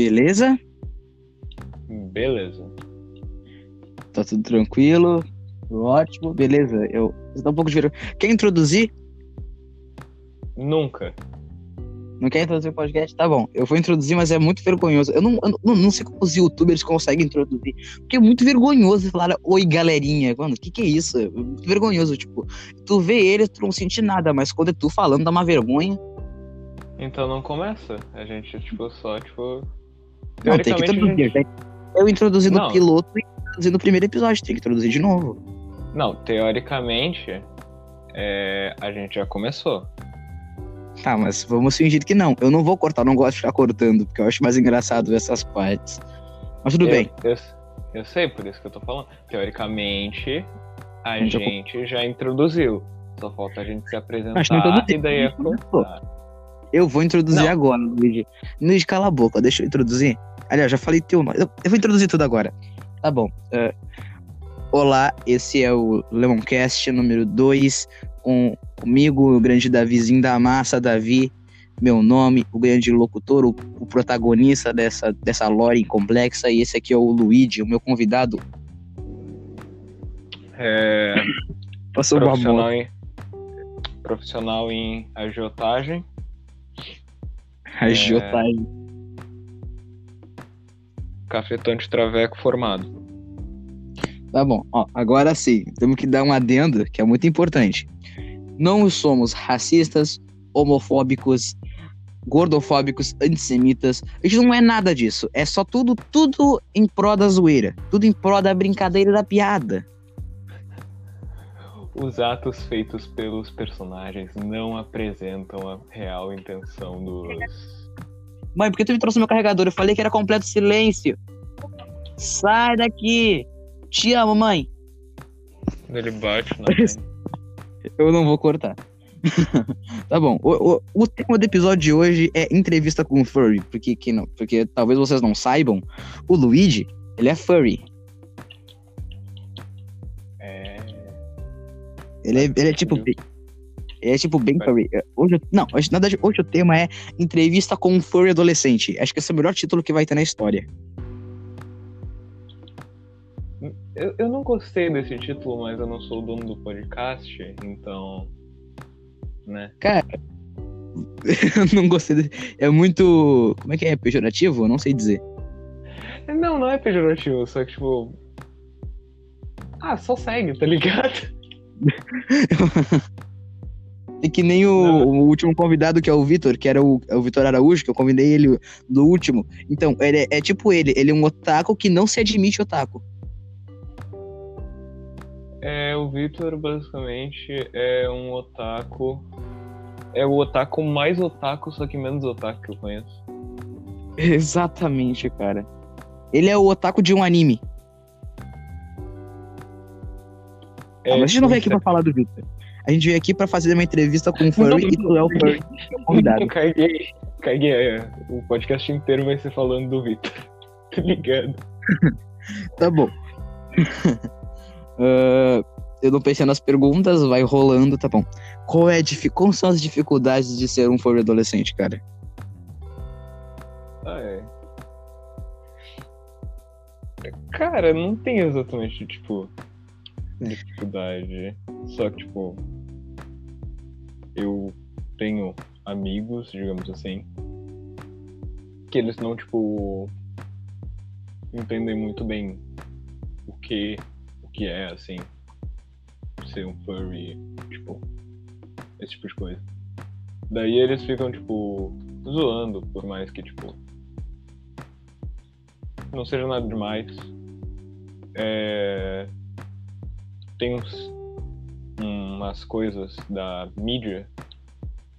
Beleza? Beleza. Tá tudo tranquilo? Ótimo, beleza. Eu. Você tá um pouco de vergonha. Quer introduzir? Nunca. Não quer introduzir o podcast? Tá bom. Eu vou introduzir, mas é muito vergonhoso. Eu não, eu não, não sei como os youtubers conseguem introduzir. Porque é muito vergonhoso falar oi, galerinha. Mano, o que, que é isso? É muito vergonhoso. Tipo, tu vê eles, tu não sente nada, mas quando é tu falando, dá uma vergonha. Então não começa. A gente, tipo, só, tipo. Não, tem que introduzir. gente-? Eu introduzi no piloto e introduzi no primeiro episódio. Tem que introduzir de novo. Não, teoricamente, é, a gente já começou. Tá, mas vamos fingir que não. Eu não vou cortar, não gosto de ficar cortando, porque eu acho mais engraçado ver essas partes. Mas tudo eu, bem. Eu, eu sei, por isso que eu tô falando. Teoricamente, a gente já já introduziu. Só falta a gente se apresentar Acho que e daí é. Eu vou introduzir Não. agora, Luigi. Luigi, cala a boca, deixa eu introduzir. Aliás, já falei teu nome. Eu, eu vou introduzir tudo agora. Tá bom. é, olá, esse é o Lemoncast número 2, com comigo, o grande Davizinho da massa, Davi, meu nome, o grande locutor, o, o protagonista dessa, dessa lore complexa, e esse aqui é o Luigi, o meu convidado. É, Passou uma moto. profissional, em, profissional em agiotagem. Agiotagem. Cafetante traveco formado. Tá bom, ó, agora sim, temos que dar um adendo que é muito importante. Não somos racistas, homofóbicos, gordofóbicos, antissemitas. A gente não é nada disso. É só tudo, tudo em pró da zoeira. Tudo em pró da brincadeira e da piada. Os atos feitos pelos personagens não apresentam a real intenção dos. Mãe, por que tu me trouxe meu carregador? Eu falei que era completo silêncio. Sai daqui. Te amo, mãe. Ele bate na Eu não vou cortar. tá bom. O, o, o tema do episódio de hoje é entrevista com o Furry. Porque, que não, porque talvez vocês não saibam, o Luigi, ele é furry. É. Ele é, ele é tipo. É tipo bem furry. Hoje, eu- não, hoje, na verdade, hoje o tema é entrevista com um furry adolescente. Acho que esse é o melhor título que vai ter na história. Eu, eu não gostei desse título, mas eu não sou o dono do podcast, então. Né? Cara, eu não gostei. De... É muito. Como é que é? Pejorativo? Eu não sei dizer. Não, não é pejorativo, só que tipo. Ah, só segue, tá ligado? É que nem o, o último convidado, que é o Vitor, que era o, é o Vitor Araújo, que eu convidei ele do último. Então, ele é, é tipo ele, ele é um otaku que não se admite otaku. É, o Victor basicamente é um otaku. É o otaku mais otaku, só que menos otaku que eu conheço. Exatamente, cara. Ele é o otaku de um anime. É, Ah, mas a gente não veio aqui tipo, pra falar do Vitor. A gente veio aqui pra fazer uma entrevista com o Furry e tu é o Furry, é convidado. Caguei, caguei. é, O podcast inteiro vai ser falando do Victor. Tá ligado? Tá bom. Ah, eu não pensei nas perguntas, vai rolando, tá bom. Qual é a difi- Quais são as dificuldades de ser um Furry adolescente, cara? Ah, é. Cara, não tem exatamente, tipo, dificuldade. Só que, tipo, eu tenho amigos, digamos assim, que eles não, tipo, entendem muito bem o que, o que é, assim, ser um furry, tipo, esse tipo de coisa. Daí eles ficam, tipo, zoando, por mais que, tipo, não seja nada demais. É... Tem uns, umas coisas da mídia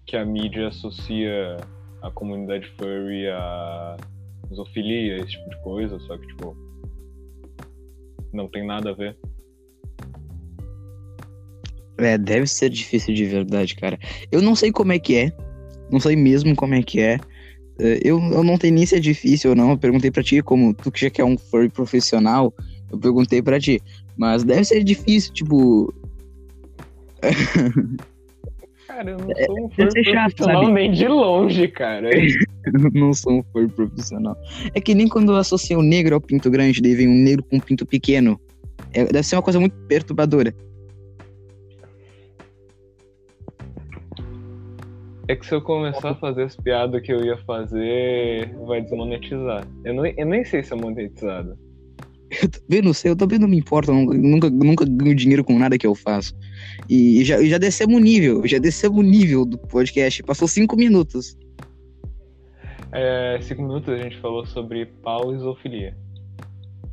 que a mídia associa a comunidade furry a zoofilia, esse tipo de coisa, só que, tipo, não tem nada a ver. É, deve ser difícil de verdade, cara. Eu não sei como é que é. Não sei mesmo como é que é. É, Eu, eu não tenho nem se é difícil ou não. Eu perguntei pra ti, como tu que já é um furry profissional, eu perguntei pra ti. Mas deve ser difícil, tipo. Cara, eu não É, sou um chato, profissional sabe? nem de longe, cara. Eu não sou um furry profissional. É que nem quando eu associo o negro ao pinto grande, daí vem um negro com um pinto pequeno. É, deve ser uma coisa muito perturbadora. É que se eu começar a fazer as piadas que eu ia fazer, vai desmonetizar. Eu, não, eu nem sei se é monetizado. Eu também não sei, eu também não me importo, nunca, nunca ganho dinheiro com nada que eu faço. E já, já descemos o nível, já descemos o nível do podcast. Passou cinco minutos. É, cinco minutos a gente falou sobre pau e zoofilia.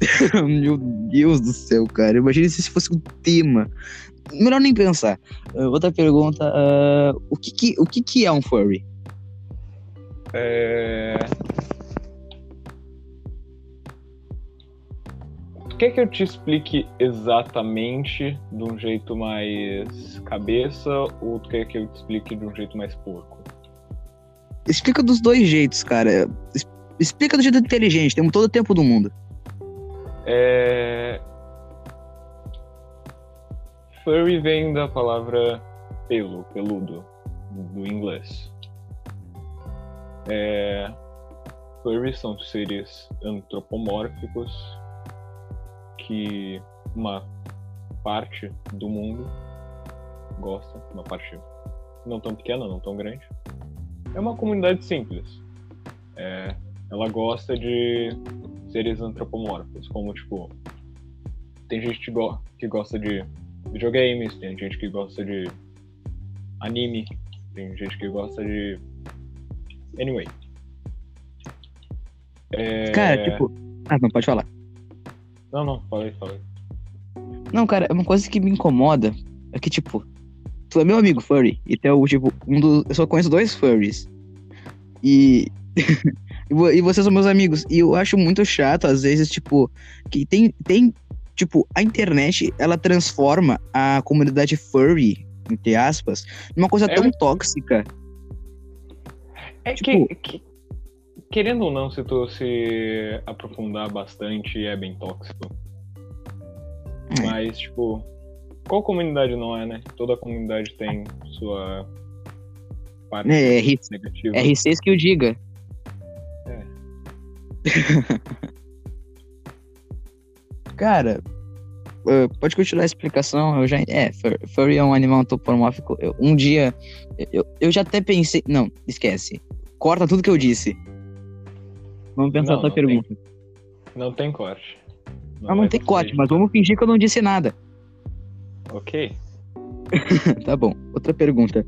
Meu Deus do céu, cara. Imagina se isso fosse um tema. Melhor nem pensar. Uh, outra pergunta: uh, o, que, que, o que, que é um furry? É... Quer que eu te explique exatamente de um jeito mais cabeça ou tu quer que eu te explique de um jeito mais porco? Explica dos dois jeitos, cara. Explica do jeito inteligente, temos todo o tempo do mundo. É... Furry vem da palavra pelo, peludo, do inglês. É... Furry são seres antropomórficos que uma parte do mundo gosta, uma parte não tão pequena, não tão grande. É uma comunidade simples. É, ela gosta de seres antropomórficos, como tipo tem gente que, go que gosta de videogames, tem gente que gosta de anime, tem gente que gosta de anyway. É... Cara, tipo, ah, não pode falar. Não, não, falei, falei. Não, cara, é uma coisa que me incomoda é que, tipo, tu é meu amigo furry, e tu é o, tipo, um dos. Eu só conheço dois furries. E. e vocês são meus amigos. E eu acho muito chato, às vezes, tipo, que tem. tem tipo, a internet, ela transforma a comunidade furry, entre aspas, numa coisa é tão tóxica. É tipo, que, que, querendo ou não, se tu se aprofundar bastante, é bem tóxico. É. Mas, tipo, qual comunidade não é, né? Toda comunidade tem sua parte é, R negativa. R6 que o diga. É. Cara, uh, pode continuar a explicação. Eu já. É, furry é um animal antropomórfico. Eu, um dia. Eu, eu já até pensei. Não, esquece. Corta tudo que eu disse. Vamos pensar não, tua pergunta. Tem, não tem corte. Não, não, não tem corte, mas vamos fingir que eu não disse nada. Ok. tá bom. Outra pergunta.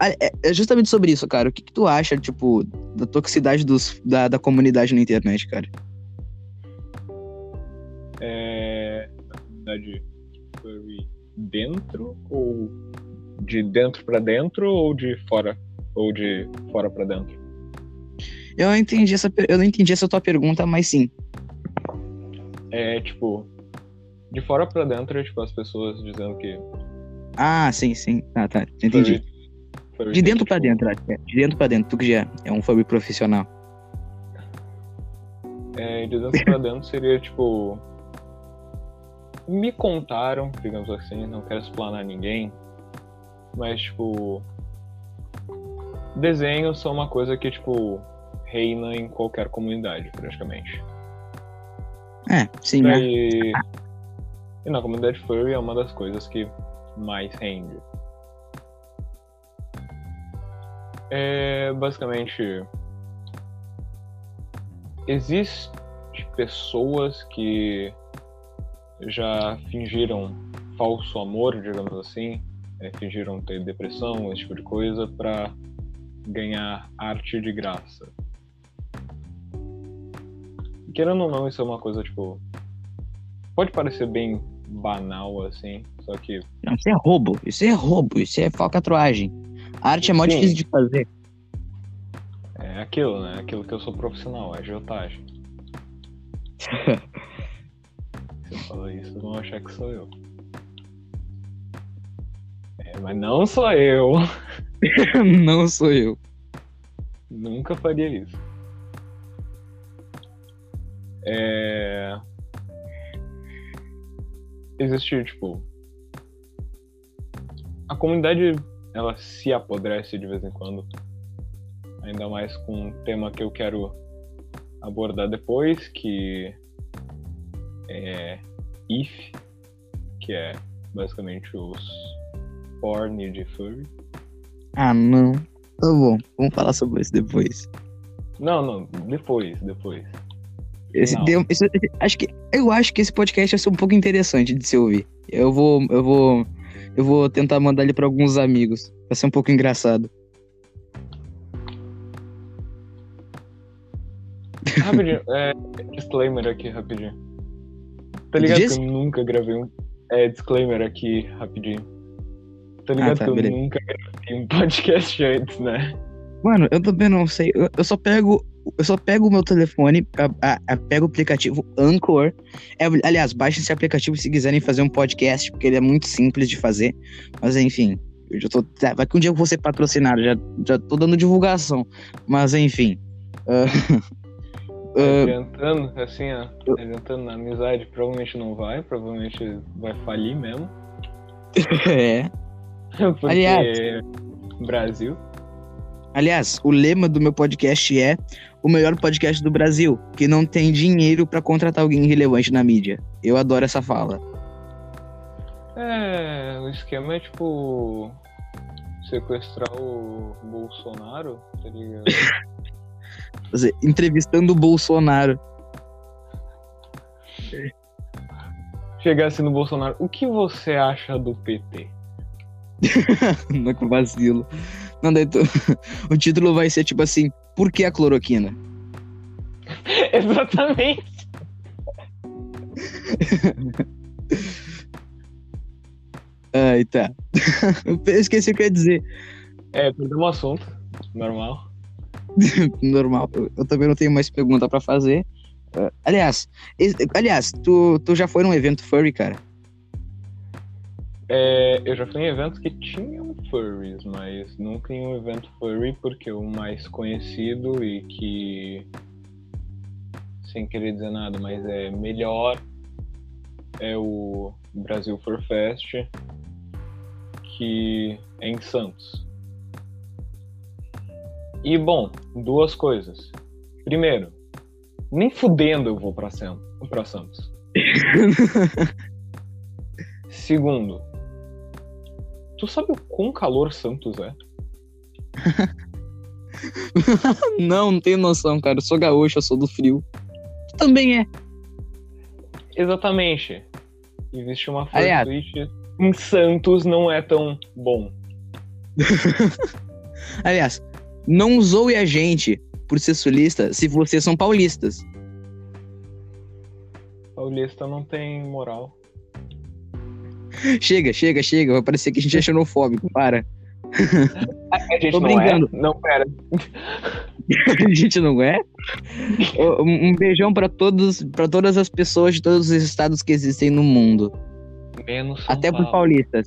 É, é justamente sobre isso, cara. O que, que tu acha, tipo, da toxicidade dos, da, da comunidade na internet, cara? É. Da comunidade dentro ou de dentro para dentro ou de fora ou de fora para dentro? Eu não entendi essa, eu não entendi essa tua pergunta, mas sim. É, tipo, de fora pra dentro, tipo, as pessoas dizendo que. Ah, sim, sim. Ah, tá. Entendi. de dentro tipo... pra dentro, acho. É. De dentro pra dentro, tu que já é um furry profissional. É, de dentro pra dentro seria, tipo. Me contaram, digamos assim, não quero explanar ninguém, mas, tipo. Desenhos são uma coisa que, tipo, reina em qualquer comunidade, praticamente. É, sim, né? e... e na comunidade furry é uma das coisas que mais rende. É basicamente existe pessoas que já fingiram falso amor, digamos assim, é, fingiram ter depressão, esse tipo de coisa, para ganhar arte de graça querendo ou não, isso é uma coisa, tipo. Pode parecer bem banal, assim, só que. Não, isso é roubo, isso é roubo, isso é falcatruagem. A arte é muito difícil de fazer. É aquilo, né? Aquilo que eu sou profissional, é agiotagem. Se eu falar isso, vão achar que sou eu. É, mas não sou eu. não sou eu. Nunca faria isso. É... Existe, tipo. A comunidade ela se apodrece de vez em quando. ainda mais com um tema que eu quero abordar depois, que é If, que é basicamente os porn de furry. Ah, não. Tá bom, vamos falar sobre isso depois. Não, não, depois, depois. Esse esse- acho que, eu acho que esse podcast vai ser um pouco interessante de se ouvir. Eu vou, eu vou, eu vou tentar mandar ele pra alguns amigos. Vai ser um pouco engraçado. Rapidinho, é, disclaimer aqui, rapidinho. Tá ligado Diz? que eu nunca gravei um. É, disclaimer aqui, rapidinho. Tá ligado tá, que eu beleza. nunca gravei um podcast antes, né? Mano, eu também não sei. Eu, eu só pego, eu só pego o meu telefone, a, a- a- pego o aplicativo Anchor. É, aliás, baixem esse aplicativo se quiserem fazer um podcast, porque ele é muito simples de fazer. Mas enfim, eu já tô, tá, vai que um dia eu vou ser patrocinado, já, já tô dando divulgação. Mas enfim. ah, ah, Adiantando, assim, ó. Adiantando na amizade, provavelmente não vai, provavelmente vai falir mesmo. é. Porque Aliás. Brasil. Aliás, o lema do meu podcast é o melhor podcast do Brasil, que não tem dinheiro pra contratar alguém relevante na mídia. Eu adoro essa fala. É, o esquema é tipo. sequestrar o Bolsonaro, tá ligado? Entrevistando o Bolsonaro. Chegar assim no Bolsonaro, o que você acha do PT? Não é com vacilo. Não, daí tu- o título vai ser tipo assim: Por que a cloroquina? Exatamente. Ai, tá. Eu esqueci o que eu ia dizer. É, perdeu um assunto. Normal. Normal. Eu, também não tenho mais pergunta pra fazer. Ah, aliás, aliás, tu, tu já foi num evento furry, cara? É, eu já fui em eventos que tinham furries, mas nunca em um evento furry, porque o mais conhecido e que. Sem querer dizer nada, mas é melhor é o Brasil Fur Fest, que é em Santos. E bom, duas coisas. Primeiro, nem fudendo eu vou pra, San- pra Santos. Segundo, tu sabe o quão calor Santos é? não, não tenho noção, cara. Eu sou gaúcho, eu sou do frio. Tu também é. Exatamente. Existe uma. Switch em Santos não é tão bom. Aliás, não zoe a gente por ser sulista se vocês são paulistas. Paulista não tem moral. Chega, chega, chega. Vai parecer que a gente é xenofóbico. Para. A gente Tô não brincando. é? Não, pera. a gente não é? Um beijão pra todos, para todas as pessoas de todos os estados que existem no mundo, Menos São até Paulo. paulistas.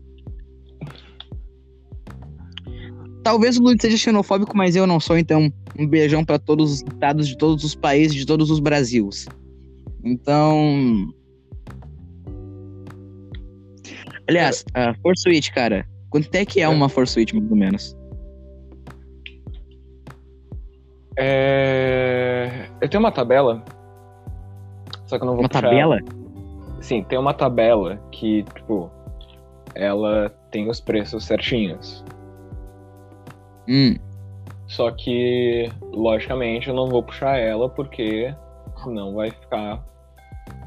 Talvez o Luiz seja xenofóbico, mas eu não sou, então um beijão pra todos os estados de todos os países, de todos os Brasils. Então, aliás, a Force Switch, cara, quanto é que é uma Force Switch mais ou menos? É... Eu tenho uma tabela. Só que eu não vou Uma puxar tabela? Sim, tem uma tabela que, tipo, ela tem os preços certinhos. Hum, Só que, logicamente, eu não vou puxar ela porque senão vai ficar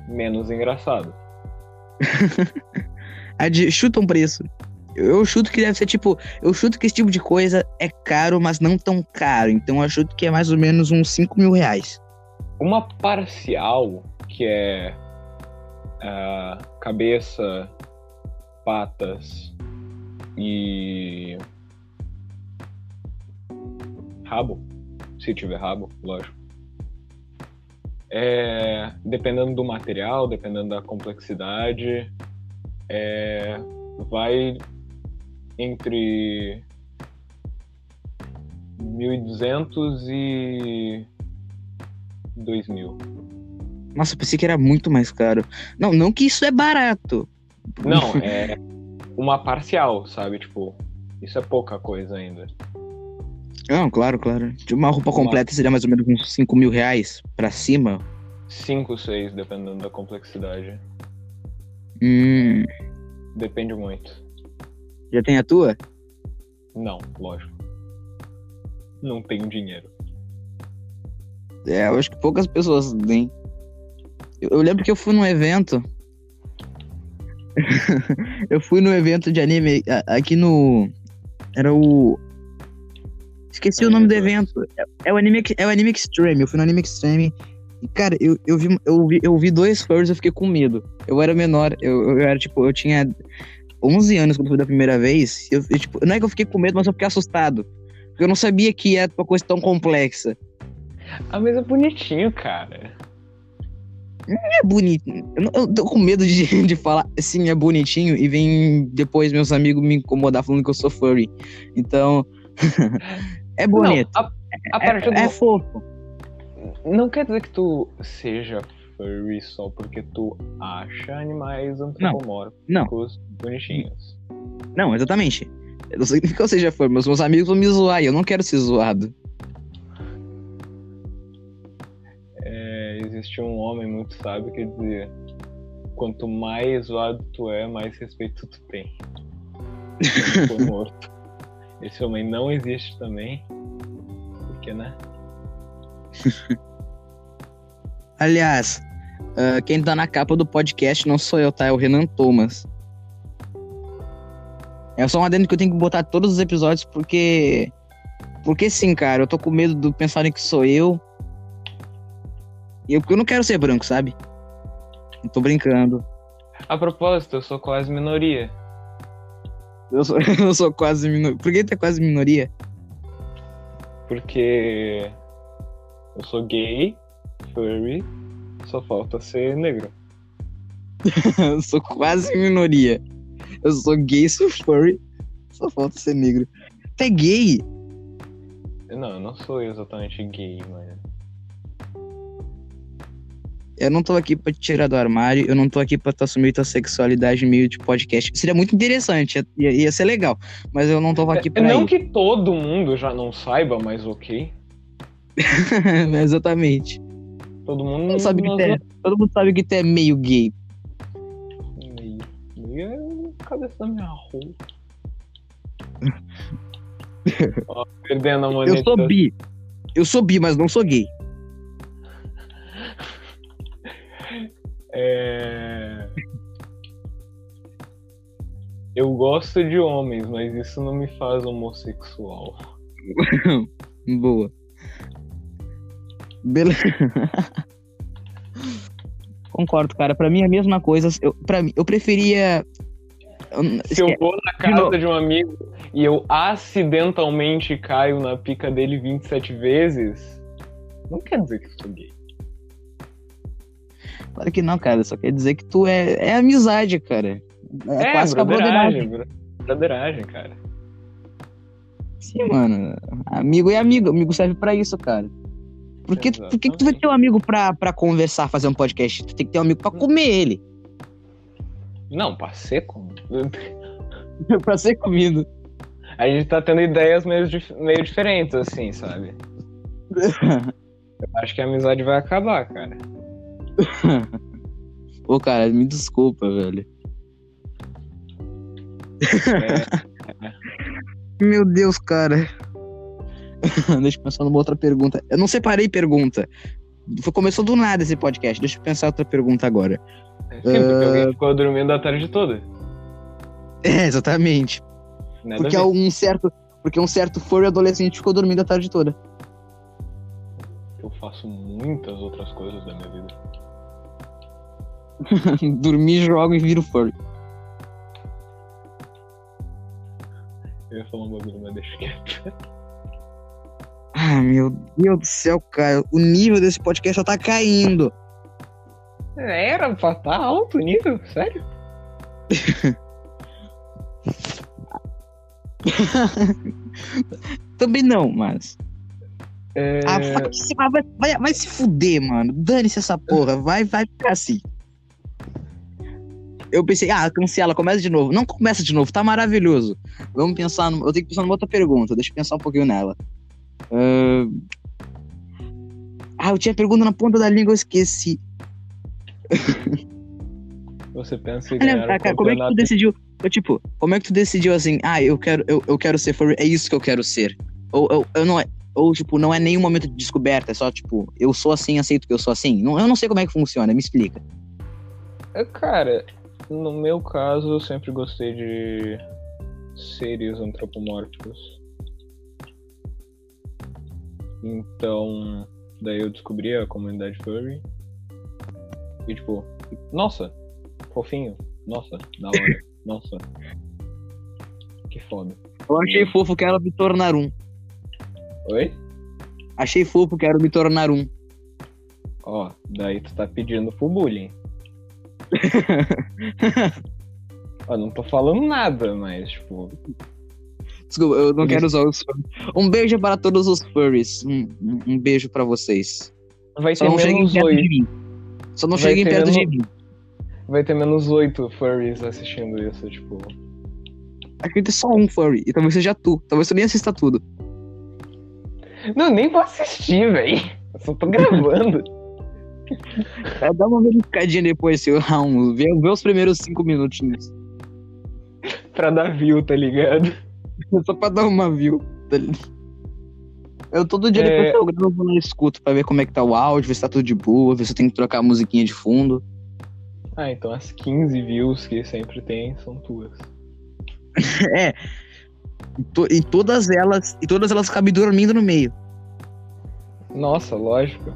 menos engraçado. chuta um preço. Eu, chuto que deve ser tipo. Eu chuto que esse tipo de coisa é caro, mas não tão caro. Então eu chuto que é mais ou menos uns 5 mil reais. Uma parcial, que é ah, cabeça, patas e rabo, se tiver rabo, lógico. É, dependendo do material, dependendo da complexidade, é, vai entre 1.200 e 2.000. Nossa, pensei que era muito mais caro. Não, não que isso é barato. Não, é uma parcial, sabe? Tipo, isso é pouca coisa ainda. Não, claro, claro. De uma roupa completa seria mais ou menos uns 5 mil reais pra cima. 5, 6, dependendo da complexidade. Hum. Depende muito. Já tem a tua? Não, lógico. Não tenho dinheiro. É, eu acho que poucas pessoas têm. Eu, eu lembro que eu fui num evento. eu fui num evento de anime aqui no. Era o. Esqueci o nome do evento. É, é o anime, é o anime Extreme. Eu fui no anime Extreme. E, cara, eu, eu, vi, eu, vi, eu vi dois furries e eu fiquei com medo. Eu era menor. Eu, eu era, tipo, eu tinha 11 anos quando fui da primeira vez. Eu, eu, tipo, não é que eu fiquei com medo, mas eu fiquei assustado. Porque eu não sabia que era uma coisa tão complexa. Ah, mas é bonitinho, cara. É bonito. Eu, eu tô com medo de, de falar assim, é bonitinho, e vem depois meus amigos me incomodar falando que eu sou furry. Então. é bonito. Não, a, a é, é do- fofo. Não quer dizer que tu seja furry só porque tu acha animais antropomórficos bonitinhos. Não, exatamente. Não significa que eu seja furry, mas meus amigos vão me zoar e eu não quero ser zoado. É, existe um homem muito sábio que dizia: quanto mais zoado tu é, mais respeito tu tem. Morto. Esse homem não existe também. Porque, né? Aliás, ah, quem tá na capa do podcast não sou eu, tá? É o Renan Thomas. É só um adendo que eu tenho que botar todos os episódios porque. Porque sim, cara, eu tô com medo de pensarem que sou eu. E eu, porque eu não quero ser branco, sabe? Eu tô brincando. A propósito, eu sou quase minoria. Eu sou, eu sou quase minoria. Por que tu é quase minoria? Porque eu sou gay, furry, só falta ser negro. eu sou quase minoria. Eu sou gay, sou furry. Só falta ser negro. Tu é gay? Não, eu não sou exatamente gay, mas. Eu não tô aqui pra te tirar do armário, eu não tô aqui pra tu assumir tua sexualidade meio de podcast. Seria muito interessante, ia, ia ser legal. Mas eu não tô aqui pra não isso. que todo mundo já não saiba, mas ok. Exatamente. Todo mundo Não sabe que é, todo mundo sabe que tu é meio gay. Meio, meio é cabeça da minha roupa. Ó, perdendo a Eu moneta. sou bi. Eu sou bi, mas não sou gay. É... Eu gosto de homens, mas isso não me faz homossexual. Boa. Beleza. Concordo, cara. Pra mim é a mesma coisa. Eu, pra mim, eu preferia. eu- Se eu vou na casa de um amigo e eu acidentalmente caio na pica dele 27 vezes, não quer dizer que eu sou gay. Claro que não, cara. Só quer dizer que tu é, é amizade, cara. É, É, quase que a broderagem, broderagem. bro- broderagem, cara. Sim, mano. Amigo é amigo. Amigo serve pra isso, cara. Por que, por que, tu vai ter um amigo pra, pra conversar, fazer um podcast? Tu tem que ter um amigo pra comer ele. Não, pra ser como? pra ser comido. A gente tá tendo ideias meio, meio diferentes, assim, sabe? Eu acho que a amizade vai acabar, cara. Pô, cara, me desculpa, velho. É, Meu Deus, cara. Deixa eu pensar numa outra pergunta. Eu não separei pergunta. Começou do nada esse podcast. Deixa eu pensar outra pergunta agora. sim, porque alguém ficou dormindo a tarde toda. É, exatamente. Nada Porque um certo. Porque um certo furry adolescente ficou dormindo a tarde toda. Eu faço muitas outras coisas da minha vida. Dormir, jogo e viro furry. Eu ia falar um bagulho, mas deixa quieto. Meu Deus do céu, cara. O nível desse podcast só tá caindo. Era estar alto o nível? Sério? Também não, mas. É... Ah, vai, se- vai, vai, se fuder, mano. Dane-se essa porra. Vai, vai ficar assim. Eu pensei, ah, cancela, começa de novo. Não começa de novo, tá maravilhoso. Vamos pensar. numa- Eu tenho que pensar numa outra pergunta. Deixa eu pensar um pouquinho nela. Ah, Ah, eu tinha pergunta na ponta da língua, eu esqueci. Você pensa em Olha, ganhar ah, o cara, como é que tu decidiu? Eu, tipo, como é que tu decidiu assim, ah, eu quero, eu, eu quero ser furry, é isso que eu quero ser? Ou, ou, eu não é, ou, tipo, não é nenhum momento de descoberta, é só, tipo, eu sou assim, aceito que eu sou assim? Não, eu não sei como é que funciona, me explica. É, Cara, no meu caso, eu sempre gostei de seres antropomórficos. Então, daí eu descobri a comunidade furry. E tipo, nossa, fofinho. Nossa, da hora. Nossa. Que foda. Eu achei fofo, quero me tornar um. Oi? Achei fofo, quero me tornar um. Ó, daí tu tá pedindo pro bullying. Ó, não tô falando nada, mas tipo. Desculpa, eu não quero usar os furries. Um beijo para todos os furries. Um, um- beijo pra vocês. Vai Só ter não cheguem perto oito. de mim. Só não Vai cheguem ter perto de menos- mim. Vai ter menos oito furries assistindo isso, tipo. Acho que vai ter só um furry. E talvez seja tu. Talvez tu nem assista tudo. Não, nem vou assistir, velho. Eu só tô gravando. É, Dá uma verificadinha depois, seu round. Vê, vê os primeiros cinco minutinhos. pra dar view, tá ligado? Só pra dar uma view. Eu todo dia É. depois que eu gravo, eu escuto pra ver como é que tá o áudio, ver se tá tudo de boa, ver se eu tenho que trocar a musiquinha de fundo. Ah, então as 15 views que sempre tem são tuas. É. E, e todas elas. E todas elas cabem dormindo no meio. Nossa, lógico.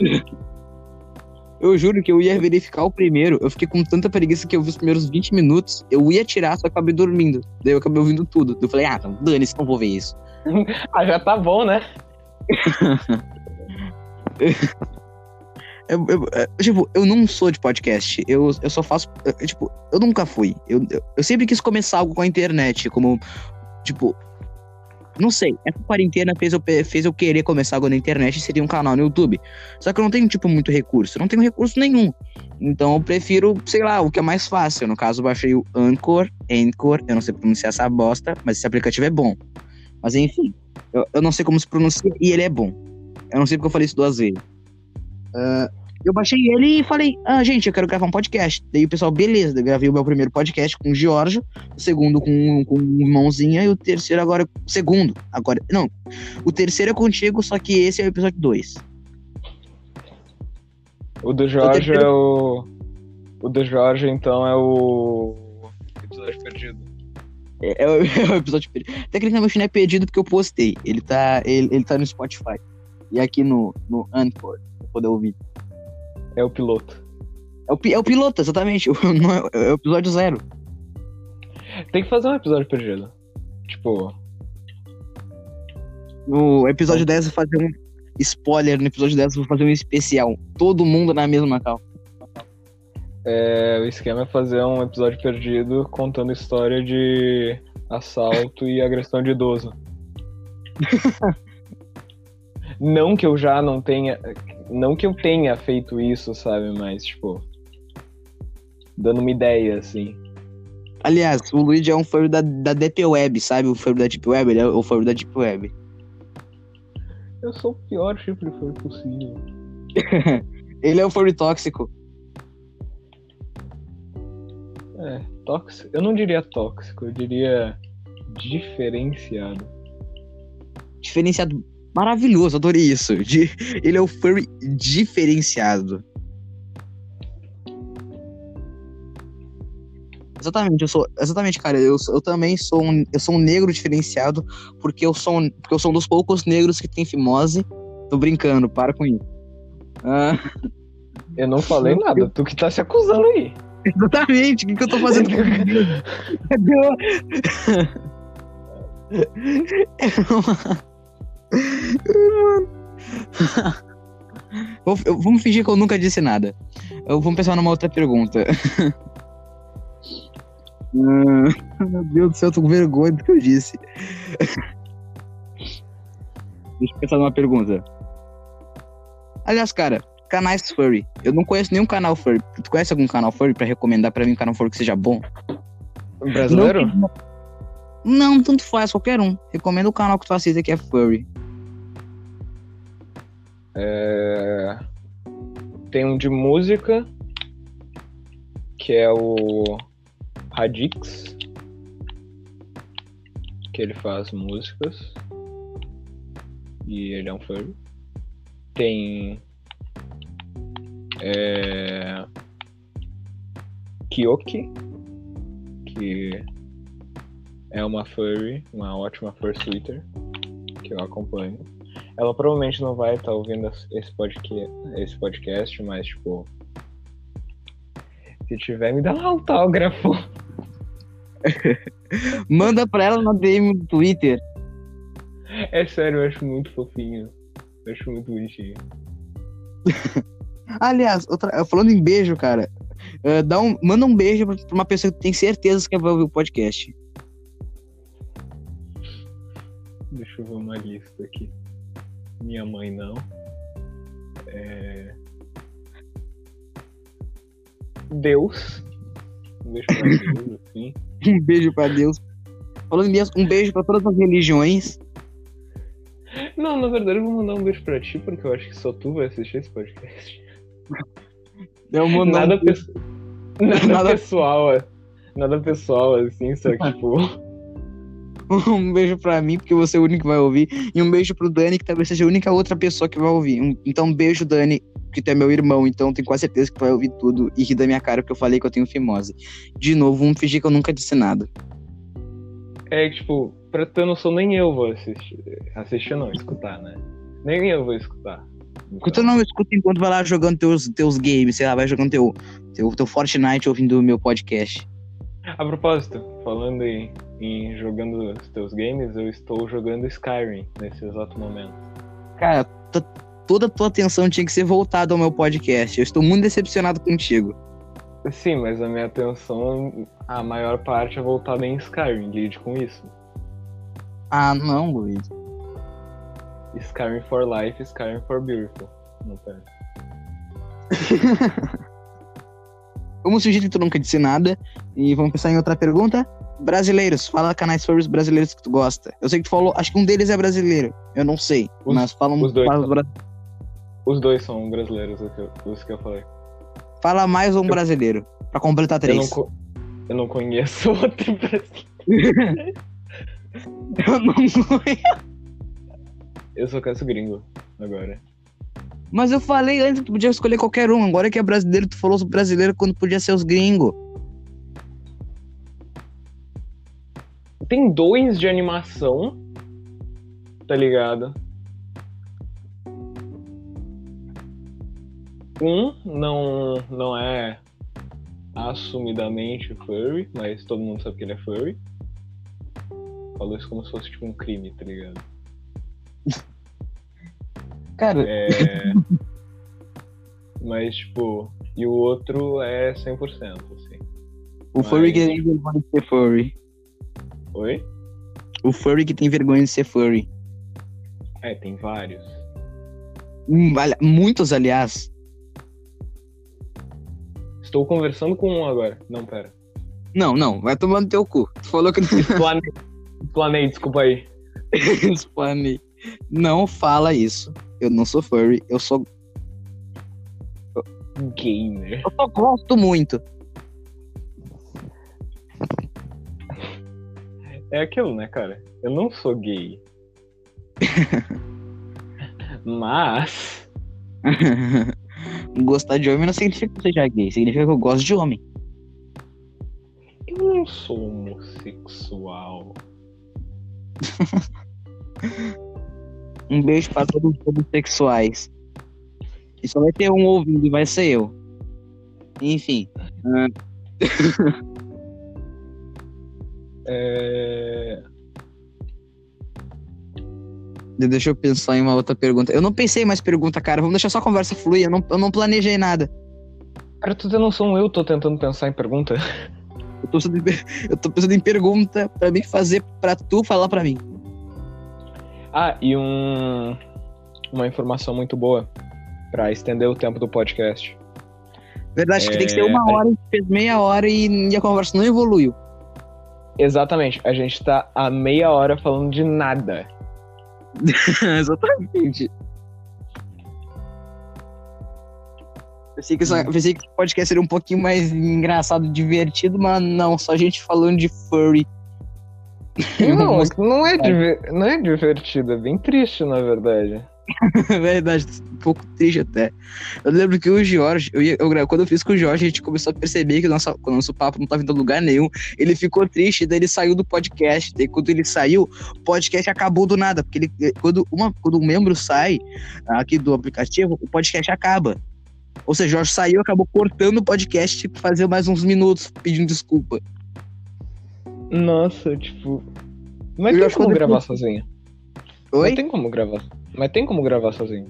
Eu juro que eu ia verificar o primeiro. Eu fiquei com tanta preguiça que eu vi os primeiros 20 minutos. Eu ia tirar, só acabei dormindo. Daí eu acabei ouvindo tudo. Eu falei, ah, dane-se, não vou ver isso. Ah, já tá bom, né? Eu, eu- eu- tipo, eu não sou de podcast. Eu, eu só faço. eu- tipo, eu nunca fui. Eu, eu, eu sempre quis começar algo com a internet. Como, tipo. Não sei. Essa quarentena fez eu, fez eu querer começar algo na internet e seria um canal no YouTube. Só que eu não tenho, tipo, muito recurso. Não tenho recurso nenhum. Então eu prefiro, sei lá, o que é mais fácil. No caso, eu baixei o Anchor. Anchor. Eu não sei pronunciar essa bosta, mas esse aplicativo é bom. Mas enfim. Eu, eu não sei como se pronuncia e ele é bom. Eu não sei porque eu falei isso duas vezes. Ah, eu baixei ele e falei, ah, gente, eu quero gravar um podcast. Daí o pessoal, beleza, eu gravei o meu primeiro podcast com o Giorgio, o segundo com, com o irmãozinha e o terceiro agora, o segundo, agora, não, o terceiro é contigo, só que esse é o episódio 2. O do Jorge terceiro- é o. O do Jorge, então, é o. Episódio perdido. É, é o, é o episódio perdido. Tecnicamente não é perdido porque eu postei, ele tá, ele, ele tá no Spotify e aqui no, no Anchor, pra poder ouvir. É o piloto. É o, é o piloto, exatamente, é, é o episódio zero. Tem que fazer um episódio perdido. Tipo, No episódio 10 eu vou fazer um spoiler, no episódio 10 eu vou fazer um especial, todo mundo na mesma cal. é, o esquema é fazer um episódio perdido contando história de assalto e agressão de idoso. não que eu já não tenha. Não que eu tenha feito isso, sabe? Mas, tipo. Dando uma ideia, assim. Aliás, o Luigi é um furry da, da Deep Web, sabe? O furry da Deep Web, ele é o furry da Deep Web. Eu sou o pior tipo de fã possível. Ele é o furry tóxico. É, tóxico. Eu não diria tóxico, eu diria diferenciado. Diferenciado. Maravilhoso, adorei isso. De- ele é o furry diferenciado. Exatamente, eu sou. Exatamente, cara. Eu, eu também sou um. Eu sou um negro diferenciado porque eu sou um, porque eu sou um dos poucos negros que tem fimose. Tô brincando, para com isso. Ah, Eu não falei nada, tu que tá se acusando aí. exatamente, o que, que eu tô fazendo Cadê Vou- eu- Vamos fingir que eu nunca disse nada. Eu, vamos pensar numa outra pergunta. Hum, Meu Deus do céu, eu tô com vergonha do que eu disse. Deixa eu pensar numa pergunta. Aliás, cara, canais furry. Eu não conheço nenhum canal furry. Tu conhece algum canal furry pra recomendar pra mim um canal furry que seja bom? Brasileiro? Não, tanto faz, qualquer um. Recomenda o canal que tu assista que é furry. É, Tem um de música, que é o Radix, que ele faz músicas. E ele é um furry. Tem. É... Kyoki, que é uma furry, uma ótima fursuiter, que eu acompanho. Ela provavelmente não vai estar ouvindo esse podcast, esse podcast, mas tipo. Se tiver, me dá um autógrafo. Manda pra ela na DM do Twitter. É sério, eu acho muito fofinho. Eu acho muito bonitinho. Aliás, outra- falando em beijo, cara, eh, dá um, manda um beijo pra uma pessoa que tem certeza que vai ouvir o podcast. Deixa eu ver uma lista aqui. Minha mãe não. É... Deus. Um beijo pra Deus, assim. Um beijo pra Deus. Falando nisso, um beijo pra todas as religiões. Não, na verdade eu vou mandar um beijo pra ti, porque eu acho que só tu vai assistir esse podcast. Eu mando Nada, um, pesso- nada, Nada- pessoal, é. nada pessoal, assim, só que tipo. um beijo pra mim, porque você é o único que vai ouvir. E um beijo pro Dani, que talvez seja a única outra pessoa que vai ouvir. Então, um beijo, Dani, que tu é meu irmão, então tenho quase certeza que tu vai ouvir tudo e rir da minha cara, porque eu falei que eu tenho fimose. De novo, vamos fingir que eu nunca disse nada. É tipo, pra ter noção, nem eu vou assistir. Assistir não, escutar, né? Nem eu vou escutar. Porque tu não escuta enquanto vai lá jogando teus, teus games, sei lá, vai jogando teu, teu, teu Fortnite ouvindo o meu podcast. A propósito, falando em, em jogando os teus games, eu estou jogando Skyrim nesse exato momento. Cara, toda a tua atenção tinha que ser voltada ao meu podcast. Eu estou muito decepcionado contigo. Sim, mas a minha atenção, a maior parte é voltada em Skyrim, lide com isso. Ah, não, Luiz. Skyrim for life, Skyrim for beautiful. Não pera. Vamos fingir que tu nunca disse nada e vamos pensar em outra pergunta. Brasileiros, fala canais furries brasileiros que tu gosta. Eu sei que tu falou, acho que um deles é brasileiro. Eu não sei, Os- mas fala, um- os dois fala, são. bra- Os dois são brasileiros, os que eu, os que eu falei. fala mais um Eu- brasileiro, pra completar Eu não, três. eu não conheço outro brasileiro. Eu não conheço. Eu só conheço gringo agora. Mas eu falei antes que tu podia escolher qualquer um. Agora que é brasileiro, tu falou brasileiro quando podia ser os gringos. Tem dois de animação, tá ligado? Um não, não é assumidamente furry, mas todo mundo sabe que ele é furry. Falou isso como se fosse tipo um crime, tá ligado? Cara, É... mas tipo, e o outro é 100%, assim. o furry que mas- tem vergonha de ser furry. Oi? O furry que tem vergonha de ser furry. É, tem vários. Hum, Muitos, aliás. Estou conversando com um agora. Não, pera. Não, não, vai tomar no teu cu. Tu falou que Explanei, Explanei, desculpa aí. Explanei. Não fala isso. Eu não sou furry, eu só, Gamer. eu só gosto muito. É aquilo, né, cara? Eu não sou gay. Mas. Gostar de homem não significa que eu seja gay, significa que eu gosto de homem. Eu não sou homossexual. Um beijo para todos os homossexuais. E só vai ter um ouvindo e vai ser eu. Enfim. ah, É... deixa eu pensar em uma outra pergunta. Eu não pensei em mais pergunta, cara. Vamos deixar só a conversa fluir. Eu não, eu não planejei nada. Pra tu ter noção, eu tô tentando pensar em pergunta. Eu tô pensando em, eu tô pensando em pergunta pra mim fazer pra tu falar pra mim. Ah, e um... uma informação muito boa pra estender o tempo do podcast. Verdade, que tem que ser É, uma hora, a gente fez meia hora e a conversa não evoluiu. Exatamente. A gente tá há meia hora falando de nada. Exatamente. Pensei que, só, pensei que o podcast seria um pouquinho mais engraçado, divertido, mas não, só a gente falando de furry. Não, não é, diver, não é divertido, é bem triste, na verdade. É verdade, um pouco triste até. Eu lembro que o Jorge, eu, ia- eu, quando eu fiz com o Jorge, a gente começou a perceber que o nosso, o nosso papo não tava indo a lugar nenhum. Ele ficou triste, daí ele saiu do podcast. Daí quando ele saiu, o podcast acabou do nada. Porque ele, quando, uma, quando um membro sai aqui do aplicativo, o podcast acaba. Ou seja, o Jorge saiu, acabou cortando o podcast, tipo, fazer mais uns minutos pedindo desculpa. Nossa, tipo. Mas Eu tem como que eu gravar sozinho. Oi? Mas tem como gravar. Mas tem como gravar sozinho.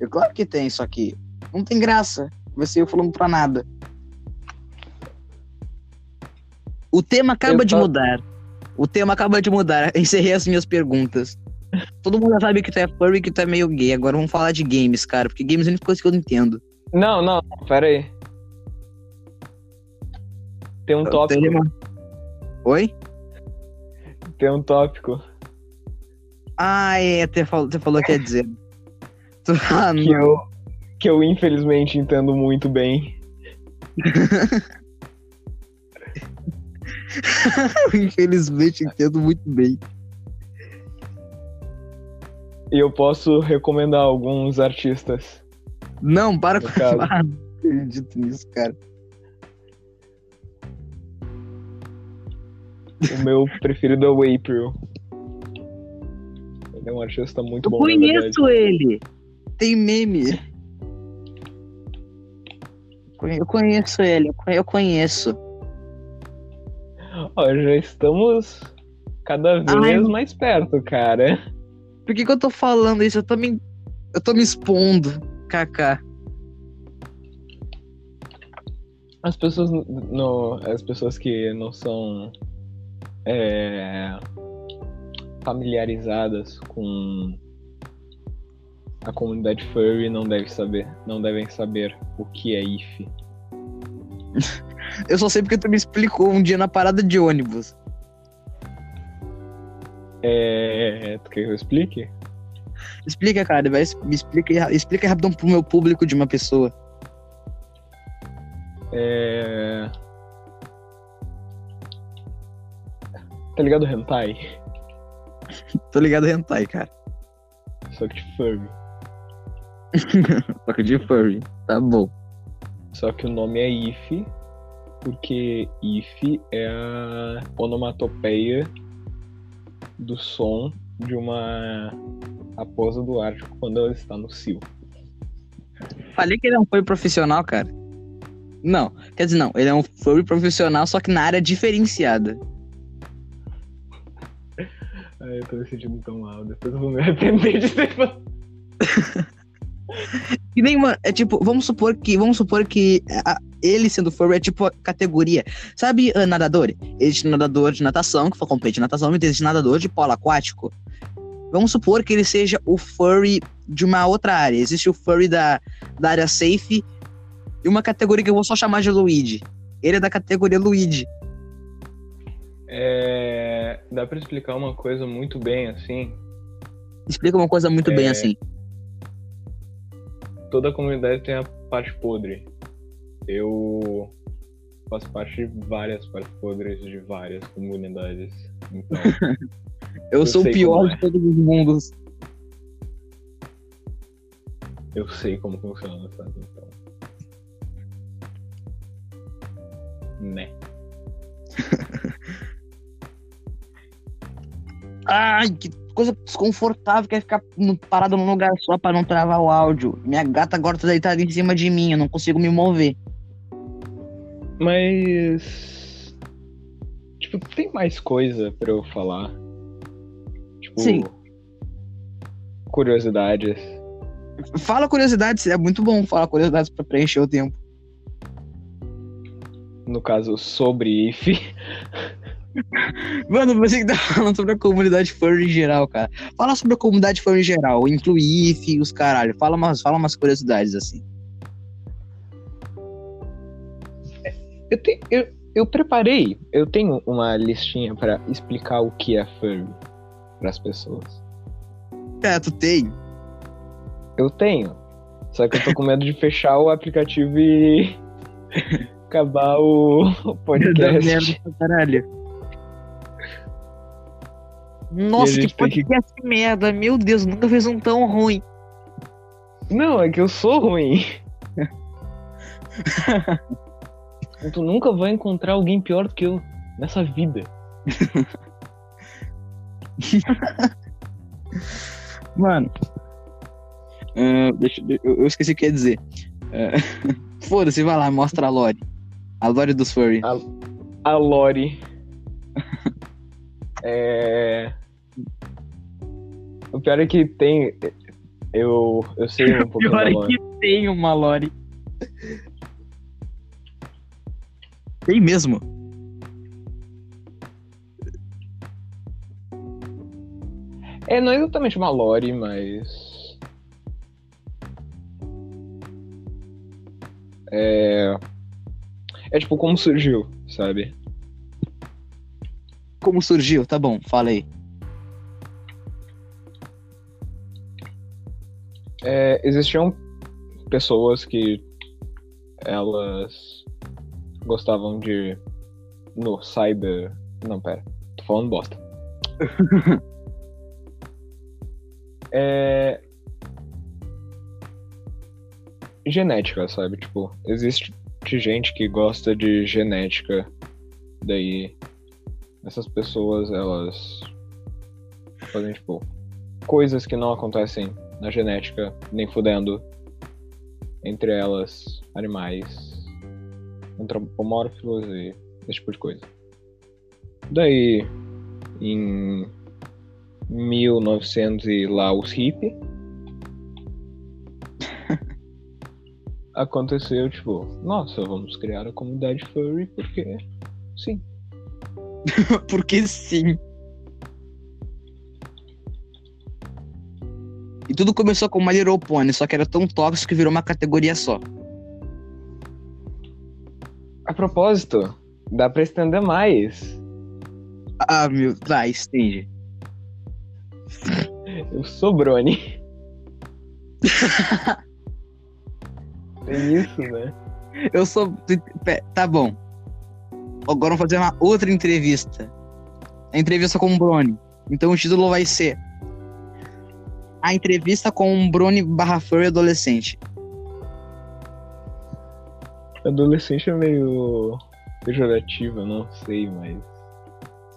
É claro que tem, só que não tem graça. Vai ser eu falando pra nada. O tema acaba Eu de mudar. O tema acaba de mudar. Encerrei as minhas perguntas. Todo mundo já sabe que tu é furry e que tu é meio gay. Agora vamos falar de games, cara. Porque games é a única coisa que eu não entendo. Não, não, pera aí. Tem um tópico. Tema- Oi? Tem um tópico Ah, é. Você falou, você falou que ia dizer. Ah, que eu, que eu infelizmente entendo muito bem. Infelizmente entendo muito bem. E eu posso recomendar alguns artistas. Não, para com caso. Ah, não acredito nisso, cara. O meu preferido é o April. Ele é um artista muito Eu bom, conheço ele. Tem meme. Eu conheço ele, eu conhe- eu conheço. Ó, já estamos cada vez Ai. mais perto, cara. Por que, que eu tô falando isso? Eu tô me, eu tô me expondo, Kaká. As pessoas no- as pessoas que não são é, familiarizadas com a comunidade furry não devem saber, não devem saber o que é IF. Eu só sei porque tu me explicou um dia na parada de ônibus. É, tu quer que eu explique? Explica, cara, vai, me explica, explica rapidão pro meu público de uma pessoa. É... Tá ligado hentai? Tô ligado hentai, cara. Só que de furry. Só que de furry. Tá bom. Só que o nome é if, porque if é a onomatopeia do som de uma raposa do Ártico quando ela está no cio. Falei que ele não foi profissional, cara. Não, quer dizer, não. Ele é um furry profissional, só que na área diferenciada. Ai, eu tô me sentindo tão mal, depois eu vou me arrepender de ter falado. E mano, é tipo, vamos supor que, vamos supor que a- ele sendo furry é tipo a categoria. Sabe ah, nadador? Existe nadador de natação, que for competir de natação, e existe nadador de polo aquático. Vamos supor que ele seja o furry de uma outra área. Existe o furry da, da área safe e uma categoria que eu vou só chamar de Luigi. Ele é da categoria Luigi. É... Dá pra explicar uma coisa muito bem assim. Explica uma coisa muito bem É. assim. Toda comunidade tem a parte podre. Eu faço parte de várias partes podres de várias comunidades. Então, Eu, eu sou o pior é. de todos os mundos. eu sei como funciona, sabe? Então. Né? Ai, que coisa desconfortável que é ficar parado num lugar só pra não travar o áudio. Minha gata agora tá deitada em cima de mim, eu não consigo me mover. Mas. Tipo, tem mais coisa pra eu falar? Tipo. Sim. Curiosidades. Fala curiosidades, é muito bom falar curiosidades pra preencher o tempo. No caso, sobre IF. Mano, você que tá falando sobre a comunidade furry em geral, cara. Fala sobre a comunidade furry em geral, inclui IF e os caralho. Fala umas, fala umas curiosidades assim. Eu, te, eu, eu preparei, eu tenho uma listinha pra explicar o que é furry pras pessoas. É, tu tem. Eu tenho. Só que eu tô com medo de fechar o aplicativo e acabar o, podcast. caralho. Nossa, que tem que- podcast merda. Meu Deus, nunca fez um tão ruim. Não, é que eu sou ruim. tu nunca vai encontrar alguém pior do que eu nessa vida. Mano. ah, deixa, eu, eu esqueci o que ia dizer. Ah, Foda-se, vai lá, mostra a Lore. A Lore dos Furry. A Lori. é. O pior é que tem. Eu, eu sei um pouco da Lori. tem uma Lore. Tem mesmo. É, não é exatamente uma Lore, mas. É. É tipo como surgiu, sabe? Como surgiu? Tá bom, fala aí. É, existiam pessoas que elas gostavam de no cyber. Não, pera, tô falando bosta. é genética, sabe? Tipo, existe gente que gosta de genética, daí essas pessoas elas fazem tipo coisas que não acontecem na genética, nem fudendo. Entre elas, animais antropomórficos e esse tipo de coisa. Daí, em 1900 e lá os hippie, aconteceu tipo, nossa, vamos criar a comunidade furry porque sim. Porque sim. E tudo começou com My Little Pony, só que era tão tóxico que virou uma categoria só. A propósito, dá pra estender mais. Ah, meu. Vai, estende. Eu sou Brony. Tem isso, né? Eu sou. Tá bom. Agora vamos fazer uma outra entrevista. A entrevista com o Brony. Então o título vai ser. A entrevista com um Brony barra furry adolescente. Adolescente é meio pejorativo, não sei, mas.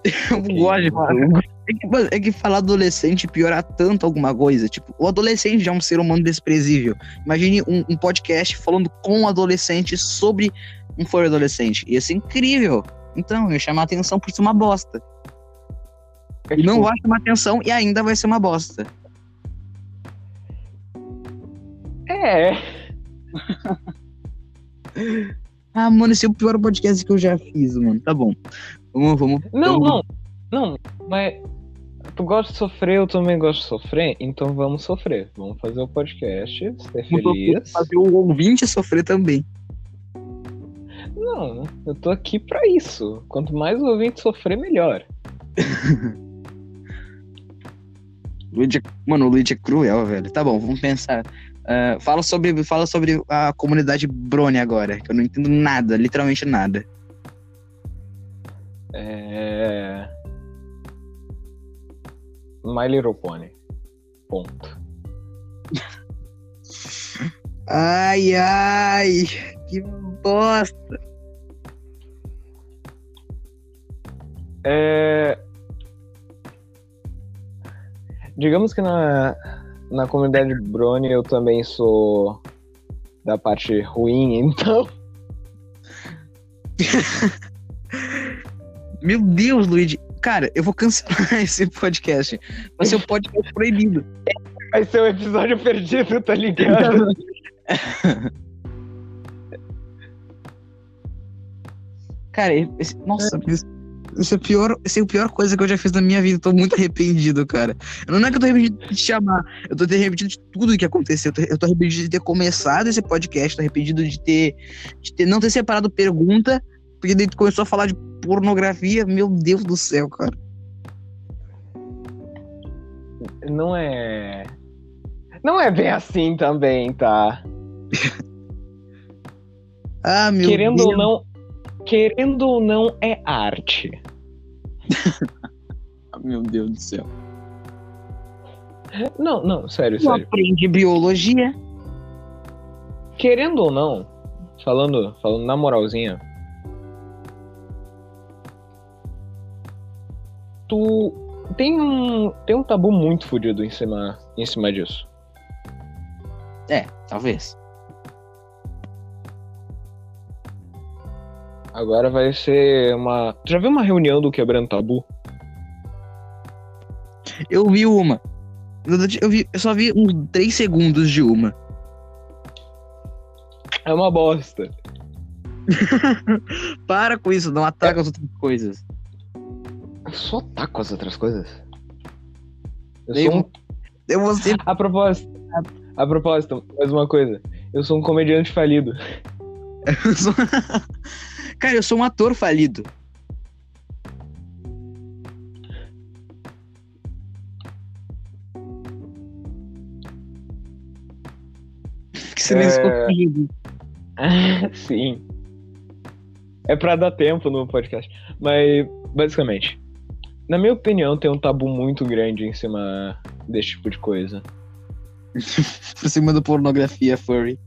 Eu gosto de falar. É que, é que falar adolescente piora tanto alguma coisa. Tipo, o adolescente já é um ser humano desprezível. Imagine um, um podcast falando com um adolescente sobre um furry adolescente. Ia ser incrível. Então, ia chamar atenção por ser uma bosta. É, E não tipo, vai chamar atenção e ainda vai ser uma bosta. É. Ah, mano, esse é o pior podcast que eu já fiz, mano. Tá bom. Vamos, vamos. Não, vamos- não. Não, mas. Tu gosta de sofrer, eu também gosto de sofrer, então vamos sofrer. Vamos fazer o podcast, ser feliz. fazer o ouvinte sofrer também. Não, eu tô aqui pra isso. Quanto mais o ouvinte sofrer, melhor. Luigi Mano, o Luigi é cruel, velho. Tá bom, vamos pensar. Ah, fala, sobre, fala sobre a comunidade Brony agora, que eu não entendo nada, literalmente nada. É. My Little Pony. Ponto. Ai, ai, que bosta. É... Digamos que na, na comunidade Brony eu também sou da parte ruim, então. Meu Deus, Luigi. Cara, eu vou cancelar esse podcast. Vai ser o podcast proibido. Vai ser um episódio perdido, tá ligado? Cara, esse, nossa, esse, esse é a pior, esse é a pior coisa que eu já fiz na minha vida. Tô muito arrependido, cara. Não é que eu tô arrependido de te chamar, eu tô arrependido de tudo que aconteceu. Eu tô, eu tô arrependido de ter começado esse podcast, tô arrependido de ter, de ter não ter separado pergunta, porque daí tu começou a falar de pornografia. Meu Deus do céu, cara. Não é. Não é bem assim também, tá? Ah, meu querendo Deus. ou não, querendo ou não é arte. Ah, Meu Deus do céu. Não, não, sério, Tu sério. aprende biologia. Querendo ou não, falando, falando na moralzinha, tu tem um tem um tabu muito fodido em cima em cima disso. É, talvez. Agora vai ser uma. Já viu uma reunião do Quebrando Tabu? Eu vi uma. Eu, vi, eu só vi uns 3 segundos de uma. É uma bosta. Para com isso, não ataca as outras coisas. Eu só ataco as outras coisas. Eu sou um... Eu vou ser. A propósito, a propósito, mais uma coisa. Eu sou um comediante falido. eu sou- Cara, eu sou um ator falido. Que silêncio É. Sim. É pra dar tempo no podcast. Mas, basicamente, na minha opinião, tem um tabu muito grande em cima desse tipo de coisa. Por cima da pornografia furry.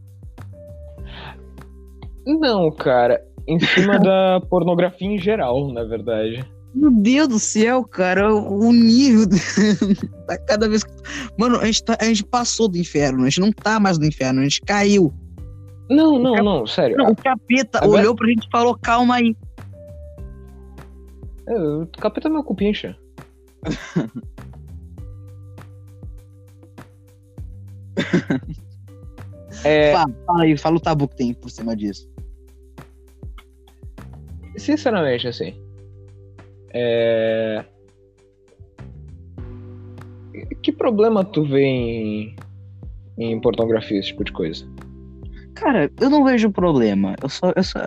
Não, cara. Em cima da pornografia em geral, na verdade. Meu Deus do céu, cara, o nível tá cada vez. que- Mano, a gente, tá- a gente passou do inferno, a gente não tá mais no inferno, a gente caiu. Não, não, não, sério. Não, o capeta Agora- olhou pra gente e falou: calma aí. É, o capeta é meu cupincha. É, Fala, fala aí, fala o tabu que tem por cima disso. Sinceramente, assim. É. Que problema tu vê em, em pornografia, esse tipo de coisa? Cara, eu não vejo problema. Eu só. Eu, só...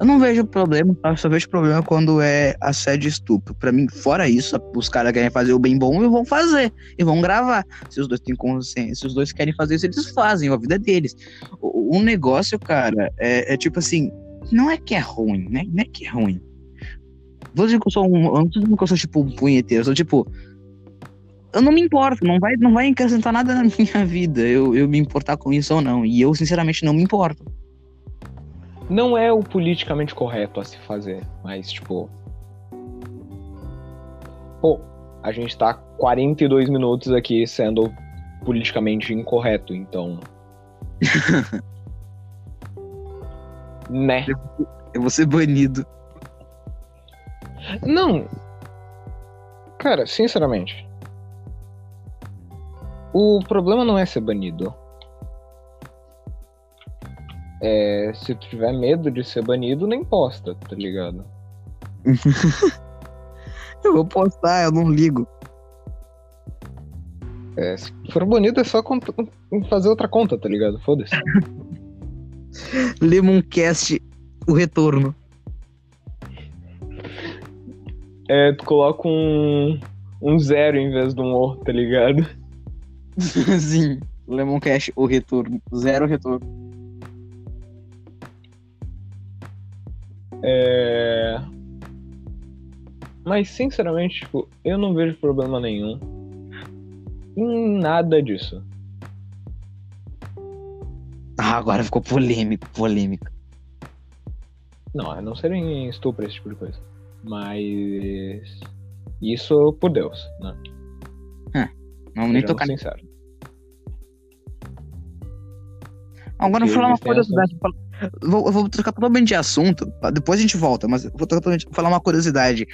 eu não vejo problema, tá? eu só vejo problema quando é assédio e estupro. Pra mim, fora isso, os caras querem fazer o bem bom e vão fazer. E vão gravar. Se os dois têm consciência, se os dois querem fazer isso, eles fazem, a vida é deles. O, o negócio, cara, é, é tipo assim. Não é que é ruim, né? Não é que é ruim. Vou dizer que eu sou um. Eu não tô dizendo que eu sou tipo um punheteiro, eu sou tipo. Eu não me importo, não vai, não vai acrescentar nada na minha vida eu, eu me importar com isso ou não. E eu, sinceramente, não me importo. Não é o politicamente correto a se fazer, mas, tipo. Pô, a gente tá 42 minutos aqui sendo politicamente incorreto, então. né? Eu vou ser banido. Não. Cara, sinceramente. O problema não é ser banido. É, se tu tiver medo de ser banido, nem posta, tá ligado? Eu vou postar, eu não ligo. É, se for banido é só fazer outra conta, tá ligado? Foda-se. Lemoncast, o retorno. É, tu coloca um, um zero em vez de um O, tá ligado? Sim. Lemoncast, o retorno. Zero retorno. É... Mas, sinceramente, tipo, eu não vejo problema nenhum em nada disso. Ah, agora ficou polêmico, polêmico. Não, a não ser em estupro, esse tipo de coisa. Mas. Isso por Deus, né? Não, nem tocar. sinceros. Agora eu vou falar uma curiosidade. Vou, eu vou trocar totalmente de assunto, tá? depois a gente volta, mas vou totalmente falar uma curiosidade.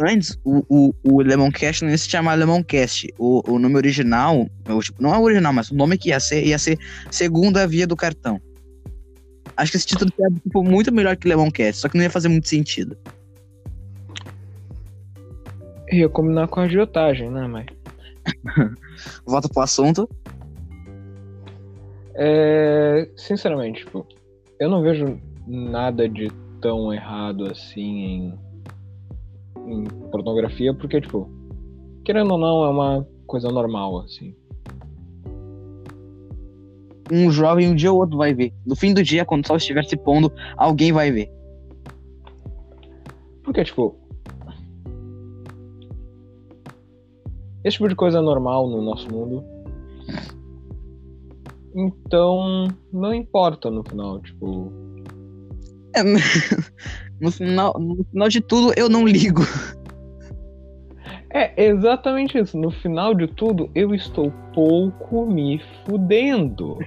Antes, o, o, o Lemoncast não ia se chamar Lemoncast. O, o nome original, o, tipo, não é o original, mas o nome que ia ser, ia ser Segunda Via do Cartão. Acho que esse título é tipo, muito melhor que Lemoncast, só que não ia fazer muito sentido. Ia combinar com a agiotagem, né, mas. Volta pro assunto. É, sinceramente, tipo, eu não vejo nada de tão errado assim em, em pornografia, porque, tipo, querendo ou não, é uma coisa normal, assim. um jovem um dia ou outro vai ver. No fim do dia, quando o sol estiver se pondo, alguém vai ver. Porque, tipo. Esse tipo de coisa é normal no nosso mundo. Então, não importa no final, tipo. É, no, final, no final de tudo, eu não ligo. É exatamente isso. No final de tudo, eu estou pouco me fudendo.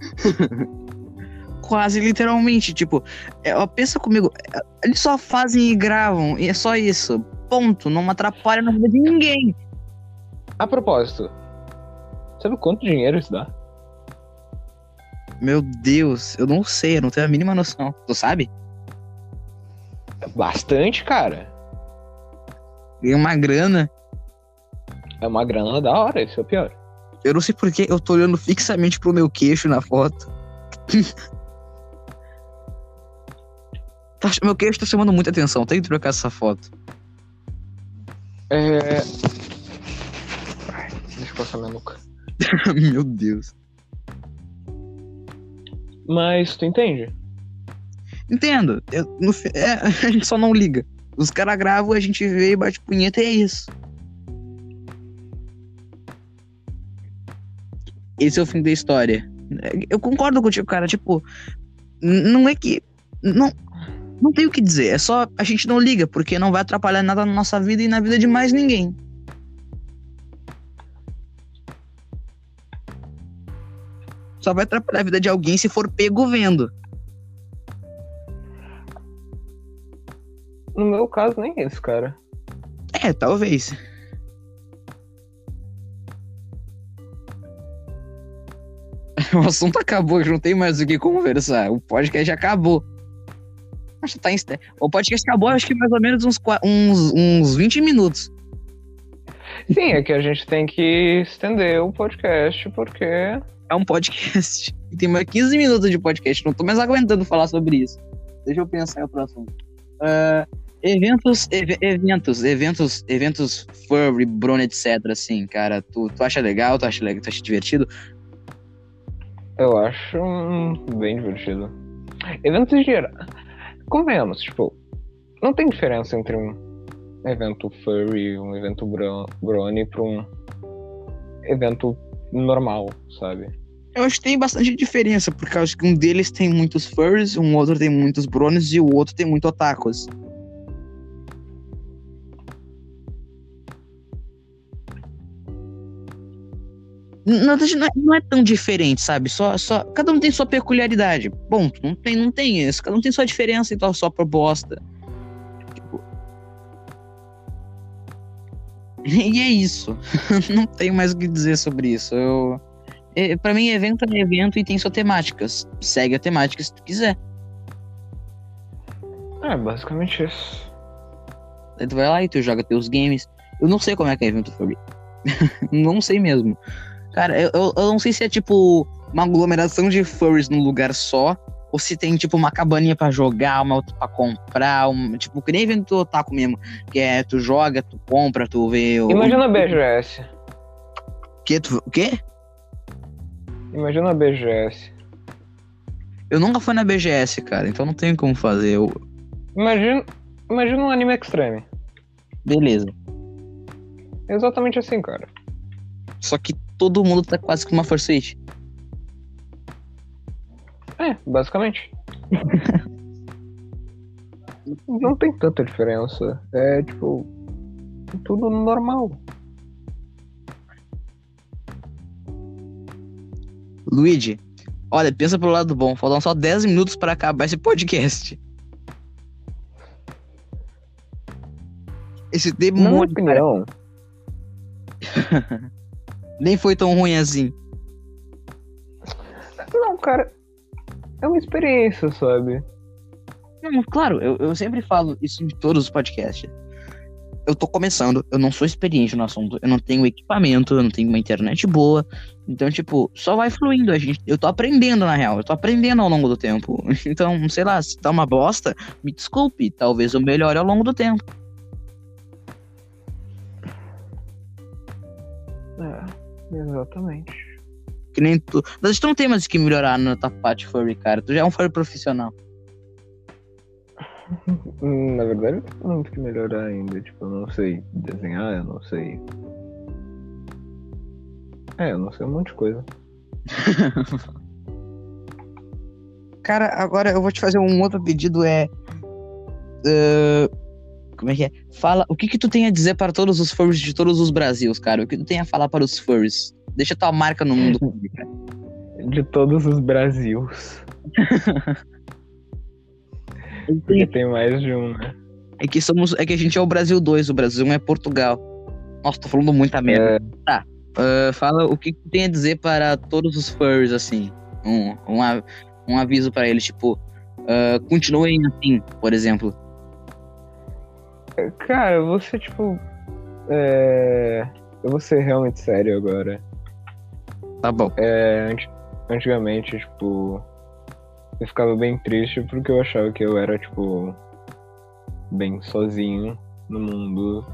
Quase literalmente, tipo, é, pensa comigo, é, eles só fazem e gravam, e é só isso. Ponto. Não atrapalha na vida de ninguém. A propósito, sabe quanto dinheiro isso dá? Meu Deus, eu não sei, eu não tenho a mínima noção. Tu sabe? Bastante, cara. Ganha uma grana. É uma grana da hora, esse é o pior. Eu não sei porque eu tô olhando fixamente pro meu queixo na foto. Tá, meu queixo tá chamando muita atenção, tem que trocar essa foto. É. Ai, deixa eu passar minha nuca. meu Deus. Mas tu entende? Entendo. Eu, no, é, a gente só não liga. Os caras gravam, a gente vê e bate punheta e é isso. Esse é o fim da história. Eu concordo contigo, cara. Tipo, não é que. Não, não tem o que dizer. É só a gente não liga, porque não vai atrapalhar nada na nossa vida e na vida de mais ninguém. Só vai atrapalhar a vida de alguém se for pego vendo. No meu caso, nem isso, cara. É, talvez. o assunto acabou, não tem mais o que conversar. O podcast acabou. Acho que tá em... O podcast acabou, acho que mais ou menos uns, uns, uns 20 minutos. Sim, é que a gente tem que estender o podcast, porque. É um podcast. E tem mais 15 minutos de podcast. Não tô mais aguentando falar sobre isso. Deixa eu pensar em outro assunto. Uh, eventos, ev eventos, eventos, eventos furry, Bruno, etc. Assim, cara, tu, tu acha legal? Tu acha legal? Tu acha divertido? Eu acho bem divertido. Eventos geral. Convenhamos, tipo, não tem diferença entre um evento furry, um evento brony pra um evento normal, sabe? Eu acho que tem bastante diferença, porque acho que um deles tem muitos furries, um outro tem muitos bronies e o outro tem muito otakus. Não é, não é, tão diferente, sabe? Só, só, cada um tem sua peculiaridade. Ponto. Não tem, não tem isso. Cada um tem sua diferença e então, sua proposta. E é isso. não tenho mais o que dizer sobre isso. Eu... É, pra mim, evento é evento e tem sua temática. Segue a temática se tu quiser. É, basicamente isso. Aí tu vai lá e tu joga teus games. Eu não sei como é que é evento Furby. não sei mesmo. Cara, eu, eu, não sei se é tipo uma aglomeração de furries num lugar só, ou se tem tipo uma cabaninha para jogar, uma outra pra comprar, um, tipo, que nem evento do Otaku mesmo, que é tu joga, tu compra, tu vê. Imagina a BGS. Que, tu, o quê? Imagina a BGS. Eu nunca fui na BGS, cara, então não tem como fazer. Eu... Imagina, imagina um anime extreme. Beleza. Exatamente assim, cara. Só que todo mundo tá quase com uma Force É, basicamente. Não tem tanta diferença. É tipo. Tudo normal. Luigi, olha, pensa pelo lado bom. Faltam só 10 minutos para acabar esse podcast. Esse demônio. Nem foi tão ruim assim. Não, cara. É uma experiência, sabe? Não, claro, eu, eu sempre falo isso em todos os podcasts. Eu tô começando, eu não sou experiente no assunto, eu não tenho equipamento, eu não tenho uma internet boa. Então, tipo, só vai fluindo. A gente, eu tô aprendendo, na real. Eu tô aprendendo ao longo do tempo. Então, sei lá, se tá uma bosta, me desculpe. Talvez eu melhore ao longo do tempo. É. Exatamente. Que nem tu. Mas tu não tem mais o que melhorar na tua parte furry, cara. Tu já é um furry profissional. Hum, Na verdade, eu tenho muito que melhorar ainda. Tipo, eu não sei desenhar, eu não sei. É, eu não sei um monte de coisa. Cara, agora eu vou te fazer um outro pedido, é... ah, como é que é? Fala, o que que tu tem a dizer para todos os furries de todos os Brasils, cara? O que tu tem a falar para os furries? Deixa tua marca no mundo. cara. De todos os Brasils. Porque tem mais de um, né? É que somos, é que a gente é o Brasil 2, o Brasil 1 é Portugal. Nossa, tô falando muita merda. É, Tá. ah, fala o que tem a dizer para todos os furries, assim. Um, um, um aviso para eles, tipo, ah, continuem assim, por exemplo. cara, eu vou ser tipo. É... Eu vou ser realmente sério agora. Tá bom. É, anti- antigamente, tipo, eu ficava bem triste porque eu achava que eu era, tipo, bem sozinho no mundo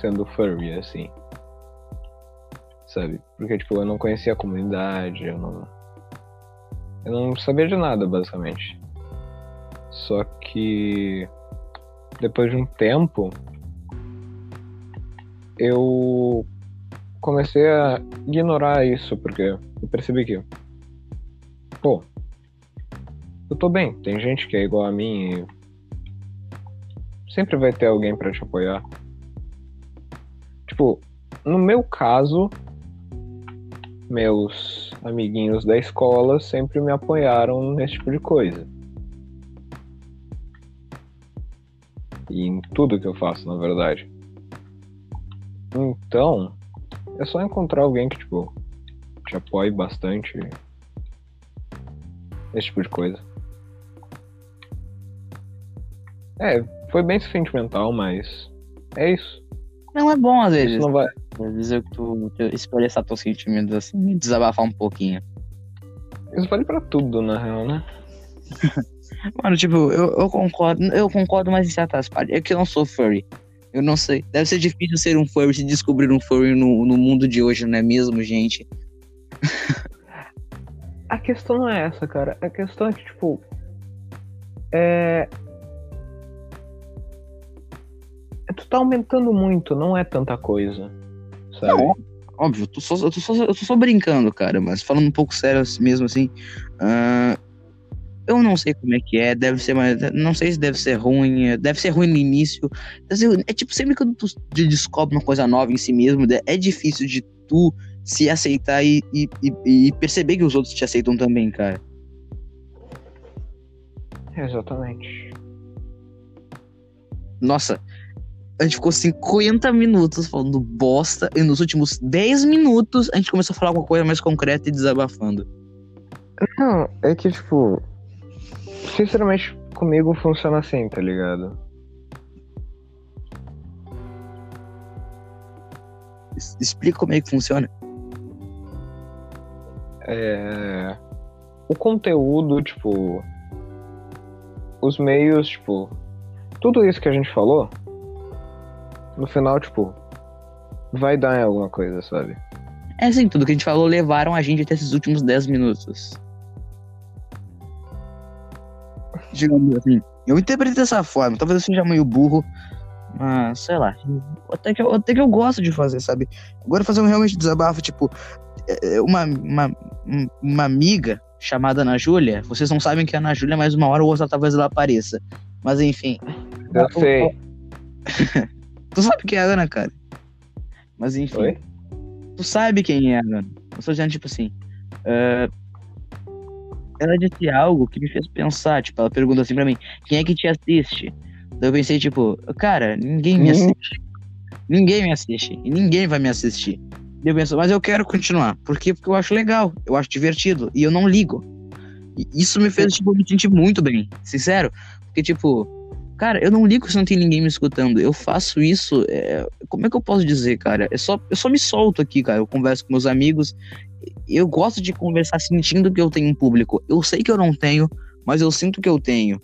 sendo furry, assim. Sabe? Porque, tipo, eu não conhecia a comunidade, eu não. Eu não sabia de nada, basicamente. Só que. Depois de um tempo. Eu comecei a ignorar isso, porque eu percebi que, pô, eu tô bem, tem gente que é igual a mim e sempre vai ter alguém pra te apoiar. Tipo, no meu caso, meus amiguinhos da escola sempre me apoiaram nesse tipo de coisa. E em tudo que eu faço, na verdade. Então, é só encontrar alguém que, tipo, te apoie bastante. Esse tipo de coisa. É, foi bem sentimental, mas é isso. Não é bom às Isso vezes. não vai. Às vezes eu, tu, tu expressar teus sentimentos assim desabafar um pouquinho. Isso vale pra tudo, na real, né? Mano, tipo, eu, eu concordo, eu concordo, mas em certas partes. É que eu não sou furry. Eu não sei. Deve ser difícil ser um furry se descobrir um furry no, no mundo de hoje, não é mesmo, gente? A questão não é essa, cara. A questão é que, tipo. É. é, Tu tá aumentando muito, não é tanta coisa. Sabe? Não, óbvio, eu tô, só, eu, tô só, eu tô só brincando, cara, mas falando um pouco sério mesmo assim. ah, eu não sei como é que é, deve ser, mas não sei se deve ser ruim, é, deve ser ruim no início. Ser- é tipo, sempre que tu de- descobre uma coisa nova em si mesmo, de- é difícil de tu se aceitar e, e, e- e perceber que os outros te aceitam também, cara. Exatamente. Nossa, a gente ficou 50 minutos falando bosta e nos últimos 10 minutos a gente começou a falar alguma coisa mais concreta e desabafando. Não, é que, tipo. Sinceramente, comigo funciona assim, tá ligado? Explica como é que funciona. É. O conteúdo, tipo. Os meios, tipo. Tudo isso que a gente falou. No final, tipo. Vai dar em alguma coisa, sabe? É assim, tudo que a gente falou levaram a gente até esses últimos 10 minutos. Digamos assim. Eu interpretei dessa forma. Talvez eu seja meio burro. Mas, sei lá. Até que, eu, até que eu gosto de fazer, sabe? Agora fazer um realmente desabafo, tipo. é, é, Uma, uma, um- uma amiga chamada Ana Júlia. Vocês não sabem que é a Ana Júlia, mas uma hora ou outra talvez ela apareça. Mas enfim. Eu sei. Tu sabe quem é a Ana, cara? Mas enfim. Oi? Tu sabe quem é, mano. Eu tô dizendo, tipo assim. ah, ela disse algo que me fez pensar. Tipo, ela perguntou assim pra mim: quem é que te assiste? Daí eu pensei, tipo, cara, ninguém me Hum. assiste. Ninguém me assiste. E ninguém vai me assistir. Daí eu penso, mas eu quero continuar. Por quê? Porque eu acho legal, eu acho divertido. E eu não ligo. E isso me fez, tipo, me sentir muito bem. Sincero. Porque, tipo, cara, eu não ligo se não tem ninguém me escutando. Eu faço isso. é, Como é que eu posso dizer, cara? É só, eu só me solto aqui, cara. Eu converso com meus amigos. Eu gosto de conversar sentindo que eu tenho um público. Eu sei que eu não tenho, mas eu sinto que eu tenho.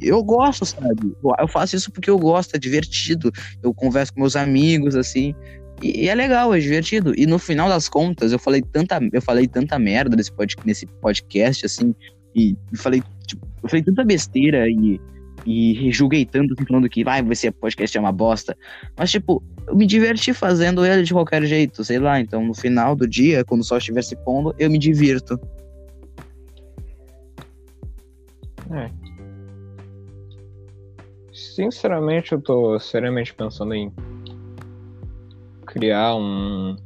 Eu gosto, sabe? Eu faço isso porque eu gosto, é divertido. Eu converso com meus amigos, assim. E, e é legal, é divertido. E no final das contas, eu falei tanta, eu falei tanta merda nesse, pod, nesse podcast, assim, e falei, tipo, eu falei tanta besteira e, e julguei tanto assim, falando que vai, esse podcast é uma bosta. Mas, tipo, eu me diverti fazendo ele de qualquer jeito, sei lá. Então, no final do dia, quando o sol estiver se pondo, eu me divirto. É. Sinceramente, eu tô seriamente pensando em criar um,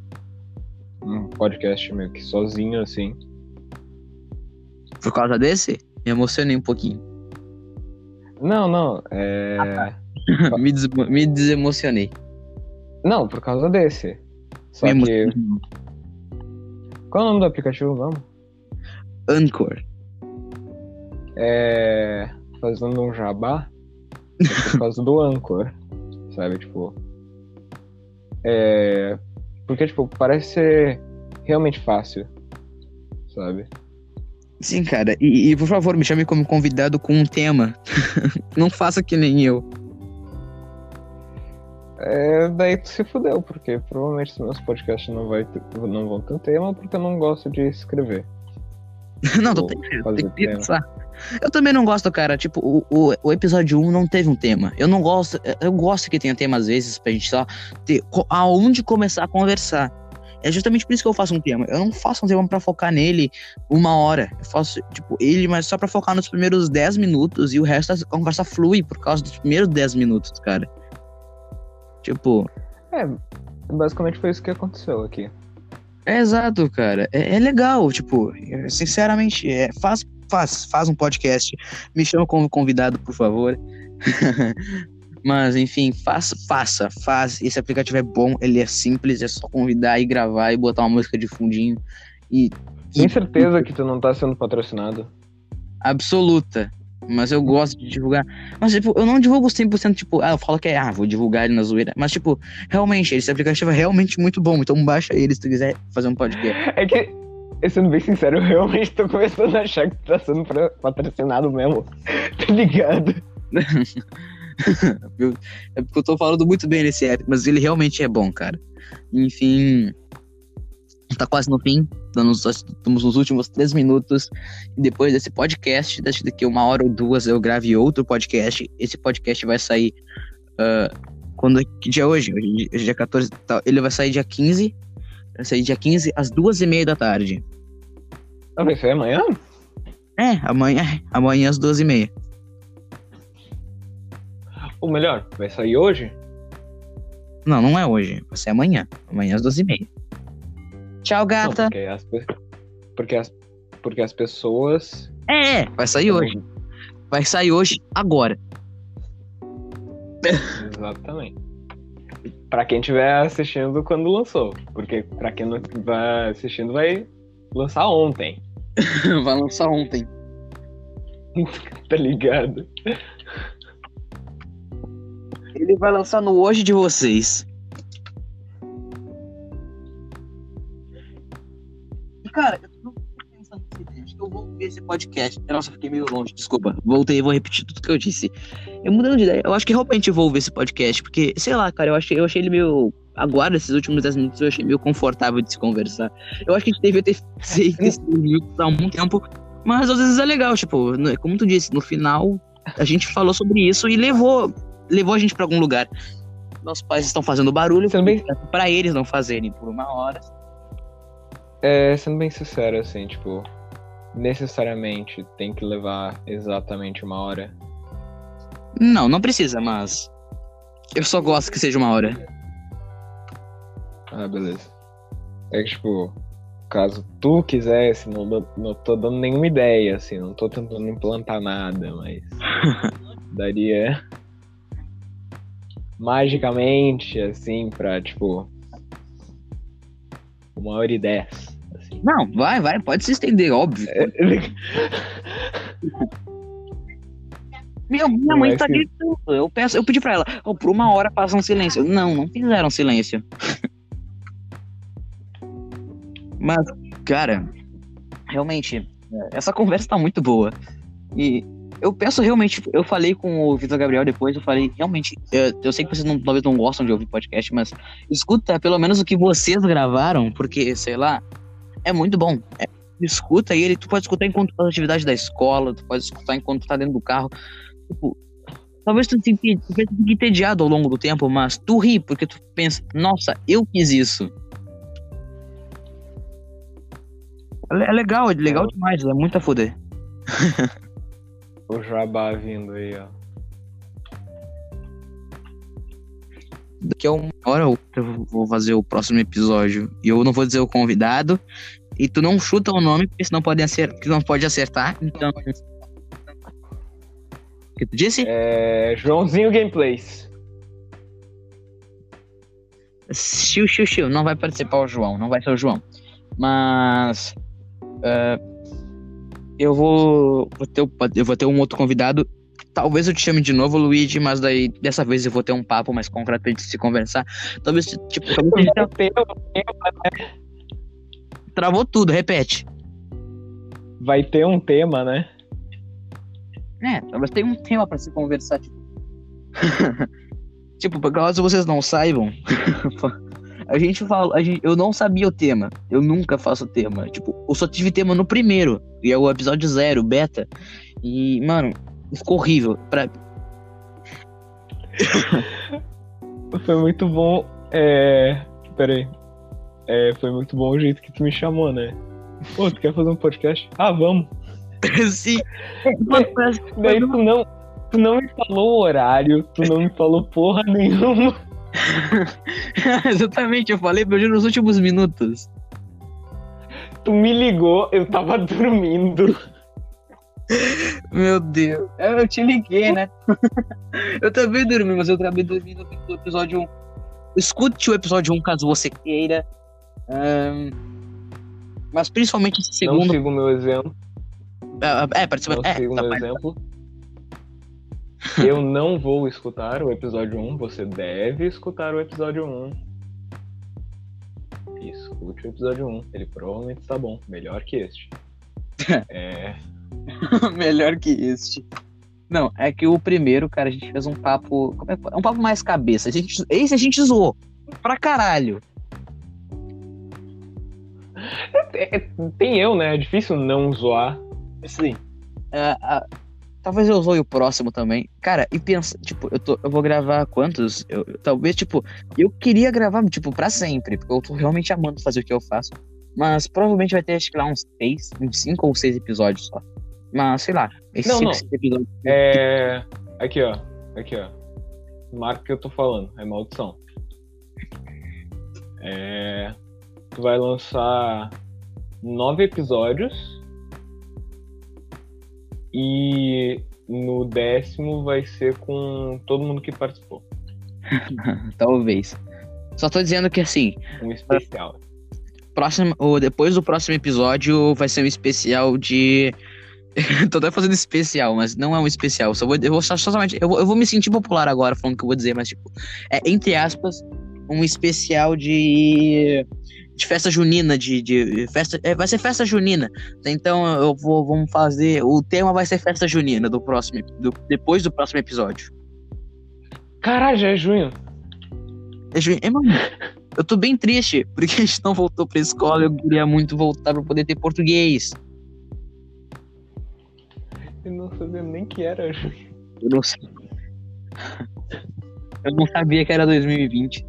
um podcast meio que sozinho, assim. Por causa desse? Me emocionei um pouquinho. Não, não, é. me, des me desemocionei. Não, por causa desse. Só me que. Qual é o nome do aplicativo, vamos? Anchor. É. Fazendo um jabá. É por causa do Anchor. Sabe, tipo. É. Porque, tipo, parece ser realmente fácil. Sabe? Sim, cara. E, e, por favor, me chame como convidado com um tema. não faça que nem eu. É, daí tu se fudeu, porque provavelmente os meus podcasts não, vai ter, não vão ter tema porque eu não gosto de escrever. não, tu tem, que pensar. Eu também não gosto, cara. Tipo, o, o, o, episódio 1 não teve um tema. Eu não gosto. Eu gosto que tenha tema às vezes pra gente só ter aonde começar a conversar. É justamente por isso que eu faço um tema. Eu não faço um tema para focar nele uma hora. Eu faço, tipo, ele, mas só para focar nos primeiros 10 minutos e o resto da conversa flui por causa dos primeiros 10 minutos, cara. Tipo. É, basicamente foi isso que aconteceu aqui. É exato, cara. É, é legal, tipo, sinceramente, é, faz, faz, faz um podcast. Me chama como convidado, por favor. Mas, enfim, faça, faça, faz. Esse aplicativo é bom, ele é simples, é só convidar e gravar e botar uma música de fundinho. E. Tem certeza que tu não tá sendo patrocinado? Absoluta. Mas eu gosto de divulgar. Mas, tipo, eu não divulgo 100%, tipo, ah, eu falo que é, ah, vou divulgar ele na zoeira. Mas, tipo, realmente, esse aplicativo é realmente muito bom. Então, baixa ele se tu quiser fazer um podcast. É que, sendo bem sincero, eu realmente tô começando a achar que tu tá sendo patrocinado mesmo. tá ligado? é porque eu tô falando muito bem nesse app, mas ele realmente é bom, cara. Enfim, tá quase no fim. Estamos nos últimos três minutos. E depois desse podcast, daqui uma hora ou duas eu grave outro podcast. Esse podcast vai sair. Uh, quando, que dia é hoje? Hoje é dia 14. Tá, ele vai sair dia 15. Vai sair dia 15 às duas e meia da tarde. Ah, vai sair amanhã? É, amanhã, amanhã às duas e meia. Ou melhor, vai sair hoje? Não, não é hoje. Vai ser amanhã. Amanhã às duas e meia. Tchau, gata. Não, porque, as, porque, as, porque as pessoas. É, é, vai sair hoje. Vai sair hoje, agora. Exatamente. Pra quem estiver assistindo quando lançou. Porque pra quem não vai assistindo, vai lançar ontem. vai lançar ontem. tá ligado? Ele vai lançar no hoje de vocês. Cara, eu tô pensando nessa Acho que eu vou ver esse podcast. Nossa, fiquei meio longe, desculpa. Voltei vou repetir tudo que eu disse. Eu mudando de ideia, eu acho que realmente vou ver esse podcast, porque, sei lá, cara, eu achei, eu achei ele meio. Agora, esses últimos 10 minutos, eu achei meio confortável de se conversar. Eu acho que a gente devia ter feito esse há um tempo, mas às vezes é legal, tipo, como tu disse, no final a gente falou sobre isso e levou levou a gente para algum lugar. Nossos pais estão fazendo barulho Também... para eles não fazerem por uma hora. É, sendo bem sincero, assim, tipo, necessariamente tem que levar exatamente uma hora? Não, não precisa, mas eu só gosto que seja uma hora. Ah, beleza. É que, tipo, caso tu quisesse, não, não tô dando nenhuma ideia, assim, não tô tentando implantar nada, mas daria magicamente, assim, pra, tipo, uma hora e dez. Assim. Não, vai, vai, pode se estender, óbvio. É... Meu, minha mãe tá gritando. Eu, peço, eu pedi pra ela, oh, por uma hora passa um silêncio. Não, não fizeram silêncio. Mas, cara, realmente, essa conversa tá muito boa. E eu peço realmente, eu falei com o Vitor Gabriel depois, eu falei, realmente, eu, eu sei que vocês não, talvez não gostam de ouvir podcast, mas escuta pelo menos o que vocês gravaram, porque, sei lá, é muito bom. É, escuta ele, tu pode escutar enquanto faz atividade da escola, tu pode escutar enquanto tu tá dentro do carro. Tipo, talvez tu fique, tu fique entediado ao longo do tempo, mas tu ri, porque tu pensa, nossa, eu fiz isso. É legal, é legal demais, é muito a foder. o jabá vindo aí, ó. Daqui a uma hora eu vou fazer o próximo episódio. E eu não vou dizer o convidado. E tu não chuta o nome, porque senão pode acertar, não pode acertar. Então. O que tu disse? É. Joãozinho Gameplays. Xiu, xiu, xiu. Não vai participar o João, não vai ser o João. Mas. Uh, eu vou, vou ter, eu vou ter um outro convidado. Talvez eu te chame de novo, Luigi, mas daí dessa vez eu vou ter um papo mais concreto pra gente se conversar. Talvez, tipo, talvez gente... Travou tudo, repete. Vai ter um tema, né? É, talvez tenha um tema pra se conversar. Tipo, tipo caso vocês não saibam, A gente fala, a gente, eu não sabia o tema. Eu nunca faço tema. Tipo, eu só tive tema no primeiro, e é o episódio zero, beta. E, mano, ficou horrível. Pra... foi muito bom. É. Peraí. É, foi muito bom o jeito que tu me chamou, né? Pô, tu quer fazer um podcast? Ah, vamos. Sim. Daí tu não, tu não me falou o horário, tu não me falou porra nenhuma. Exatamente, eu falei pra nos últimos minutos. Tu me ligou, eu tava dormindo. Meu Deus. Eu te liguei, né? eu também dormi, mas eu também dormi no episódio 1. Escute o episódio 1 caso você queira. Um, mas principalmente esse segundo. Não siga o meu exemplo. É, é participa... Não é, siga o tá meu exemplo. Eu não vou escutar o episódio 1, você deve escutar o episódio 1. Escute o episódio 1, ele provavelmente está bom, melhor que este. é. melhor que este. Não, é que o primeiro, cara, a gente fez um papo. Como é, um papo mais cabeça. A gente, esse a gente zoou. Pra caralho. É, é, tem eu, né? É difícil não zoar. Sim. É, Talvez eu zoe o próximo também. Cara, e pensa, tipo, eu, tô, eu vou gravar quantos? Eu, talvez, tipo, eu queria gravar, tipo, pra sempre, porque eu tô realmente amando fazer o que eu faço. Mas provavelmente vai ter, acho que lá, uns seis, uns cinco ou seis episódios só. Mas, sei lá, esses não, cinco, não. episódios. É. Aqui, ó. Aqui, ó. Marca que eu tô falando, é maldição. É. Tu vai lançar nove episódios e no décimo vai ser com todo mundo que participou. Talvez. Só tô dizendo que assim. Um especial. Próximo, ou depois do próximo episódio vai ser um especial de. tô até fazendo especial, mas não é um especial. Só vou, eu vou só, somente. Eu vou, eu vou me sentir popular agora falando o que eu vou dizer, mas tipo. É, entre aspas, um especial de de festa junina, de, de festa, é, vai ser festa junina. Então eu vou, vamos fazer, o tema vai ser festa junina do próximo, do, depois do próximo episódio. Caralho, já é junho. É junho, é, mano, eu tô bem triste, porque a gente não voltou pra escola, eu queria muito voltar pra poder ter português. Eu não sabia nem que era junho. Eu não sei. Eu não sabia que era 2020.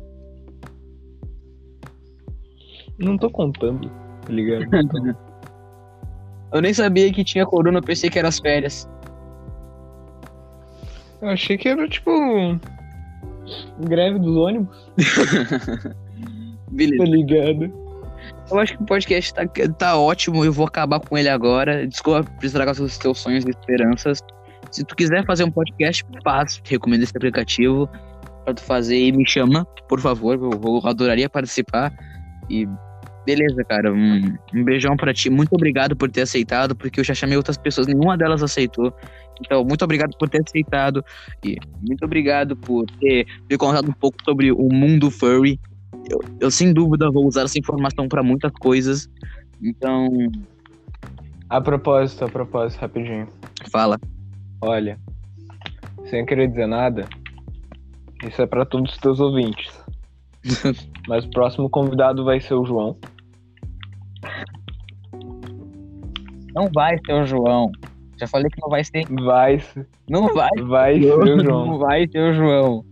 Não tô contando, tá ligado? Então... eu nem sabia que tinha corona, eu pensei que era as férias. Eu achei que era tipo. Greve dos ônibus. Beleza. Tá ligado? Eu acho que o podcast tá, tá ótimo, eu vou acabar com ele agora. Desculpa por estragar os teus sonhos e esperanças. Se tu quiser fazer um podcast, faz. Recomendo esse aplicativo pra tu fazer e me chama, por favor. Eu, eu adoraria participar. E beleza, cara. Um, um beijão para ti. Muito obrigado por ter aceitado, porque eu já chamei outras pessoas, nenhuma delas aceitou. Então, muito obrigado por ter aceitado. E muito obrigado por ter me contado um pouco sobre o mundo furry. Eu, eu sem dúvida vou usar essa informação para muitas coisas. Então. A propósito, a propósito, rapidinho. Fala. Olha, sem querer dizer nada, isso é pra todos os teus ouvintes. Mas o próximo convidado vai ser o João. Não vai ser o João. Já falei que não vai ser. Vai, Não vai. vai ser o João. Não vai ser o João.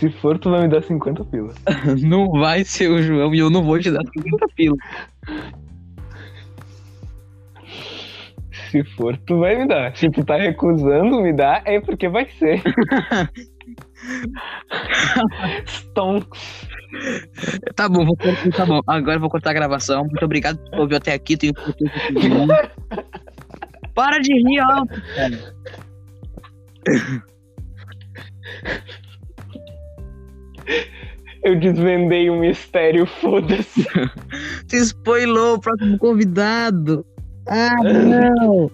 Se for, tu vai me dar 50 pilas. Não vai ser o João e eu não vou te dar 50 pila. Se for, tu vai me dar. Se tu tá recusando me dar, é porque vai ser. Stonks. Tá bom, vou tá bom. Agora eu vou cortar a gravação. Muito obrigado por ouvir até aqui. Tenho. Para de rir cara. Eu desvendei o mistério, foda-se. Você spoilou o próximo convidado. Ah, não.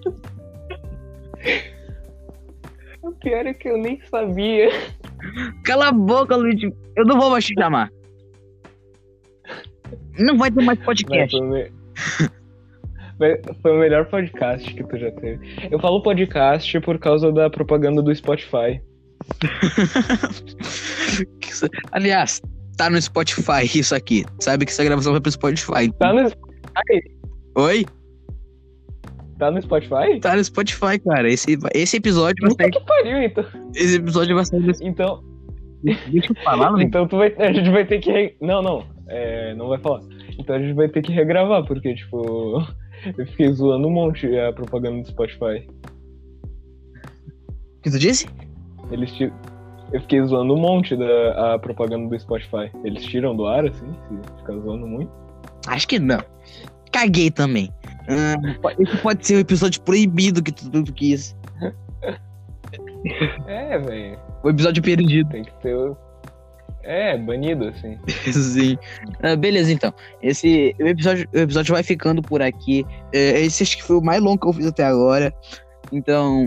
O pior é que eu nem sabia. Cala a boca, Luiz. Eu não vou mais te chamar. Não vai ter mais podcast. foi, o me- Foi- foi o melhor podcast que tu já teve. Eu falo podcast por causa da propaganda do Spotify. Aliás, tá no Spotify isso aqui. Sabe que essa gravação vai pro Spotify. Tá no Spotify? Oi? Tá no Spotify? Tá no Spotify, cara. Esse, esse episódio vai Puta sair. que pariu, então. Esse episódio vai sair. Então, Deixa eu falar, então tu vai, a gente vai ter que. Não, não. É, não vai falar. Então a gente vai ter que regravar, porque, tipo, eu fiquei zoando um monte a propaganda do Spotify. O que tu disse? Eles Eu fiquei zoando um monte da a propaganda do Spotify. Eles tiram do ar, assim, se ficar zoando muito. Acho que não. Caguei também. Ah, po- esse pode ser o episódio proibido que tu, tu quis. É, velho. O episódio perdido. Tem que ter. o- É, banido, assim. Sim. Ah, beleza, então. Esse o episódio, o episódio vai ficando por aqui. É, esse acho que foi o mais longo que eu fiz até agora. Então,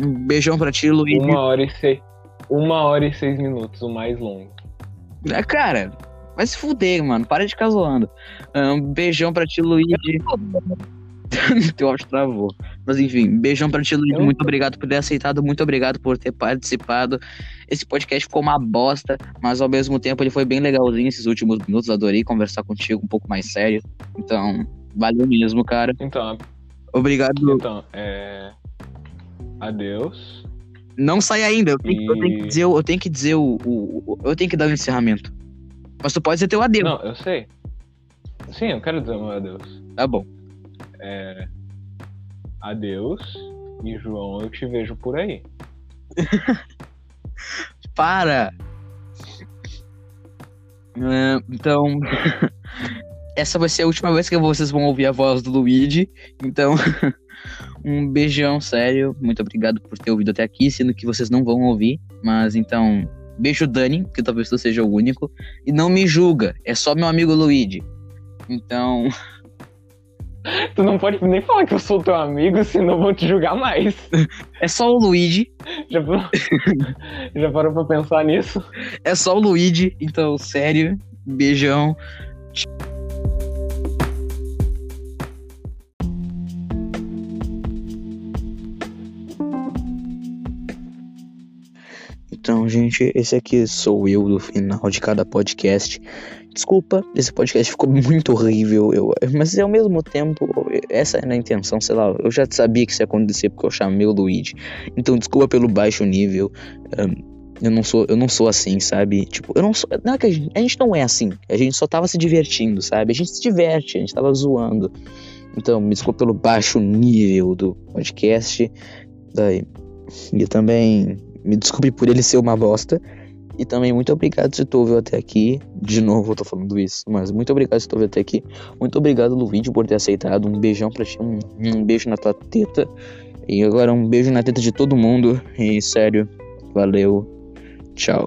um beijão pra ti, Luiz. Uma hora e seis. Uma hora e seis minutos, o mais longo. Ah, Cara, vai se fuder, mano. Para de ficar zoando. Ah, Um beijão pra ti, Luigi. Teu áudio travou. Mas enfim, beijão pra ti. Eu- Muito obrigado por ter aceitado. Muito obrigado por ter participado. Esse podcast ficou uma bosta, mas ao mesmo tempo ele foi bem legalzinho esses últimos minutos. Adorei conversar contigo um pouco mais sério. Então, valeu mesmo, cara. Então, Obrigado. então, é. Adeus. Não sai ainda. Eu tenho, que- eu tenho que E- dizer, eu tenho que dizer o, o- o- Eu tenho que dar o encerramento. Mas tu pode dizer teu adeus. Não, eu sei. Sim, eu quero dizer meu adeus. Tá bom. É. Adeus. E João, eu te vejo por aí. Para! É, então, essa vai ser a última vez que vocês vão ouvir a voz do Luigi. Então, um beijão sério. Muito obrigado por ter ouvido até aqui, sendo que vocês não vão ouvir. Mas então, beijo Dani, que talvez tu seja o único. E não me julga, é só meu amigo Luigi. Então, Tu não pode nem falar que eu sou teu amigo, senão vão te julgar mais. é só o Luigi. Já, já parou pra pensar nisso? É só o Luigi. Então, sério, beijão. Então, gente, esse aqui sou eu no final de cada podcast. Desculpa, esse podcast ficou muito horrível, eu, mas ao mesmo tempo, essa era a intenção, sei lá, eu já sabia que isso ia acontecer porque eu chamei o Luigi. Então, desculpa pelo baixo nível. ahn, eu não sou, eu não sou assim, sabe? Tipo, eu não sou, não é que a gente, a gente não é assim. A gente só tava se divertindo, sabe? A gente se diverte, a gente tava zoando. Então, me desculpa pelo baixo nível do podcast. Daí, e também me desculpe por ele ser uma bosta. E também muito obrigado se tu ouviu até aqui. De novo eu tô falando isso, mas muito obrigado se tu ouviu até aqui. Muito obrigado, Luigi, por ter aceitado. Um beijão pra ti, um, um beijo na tua teta. E agora um beijo na teta de todo mundo. E sério, valeu. Tchau.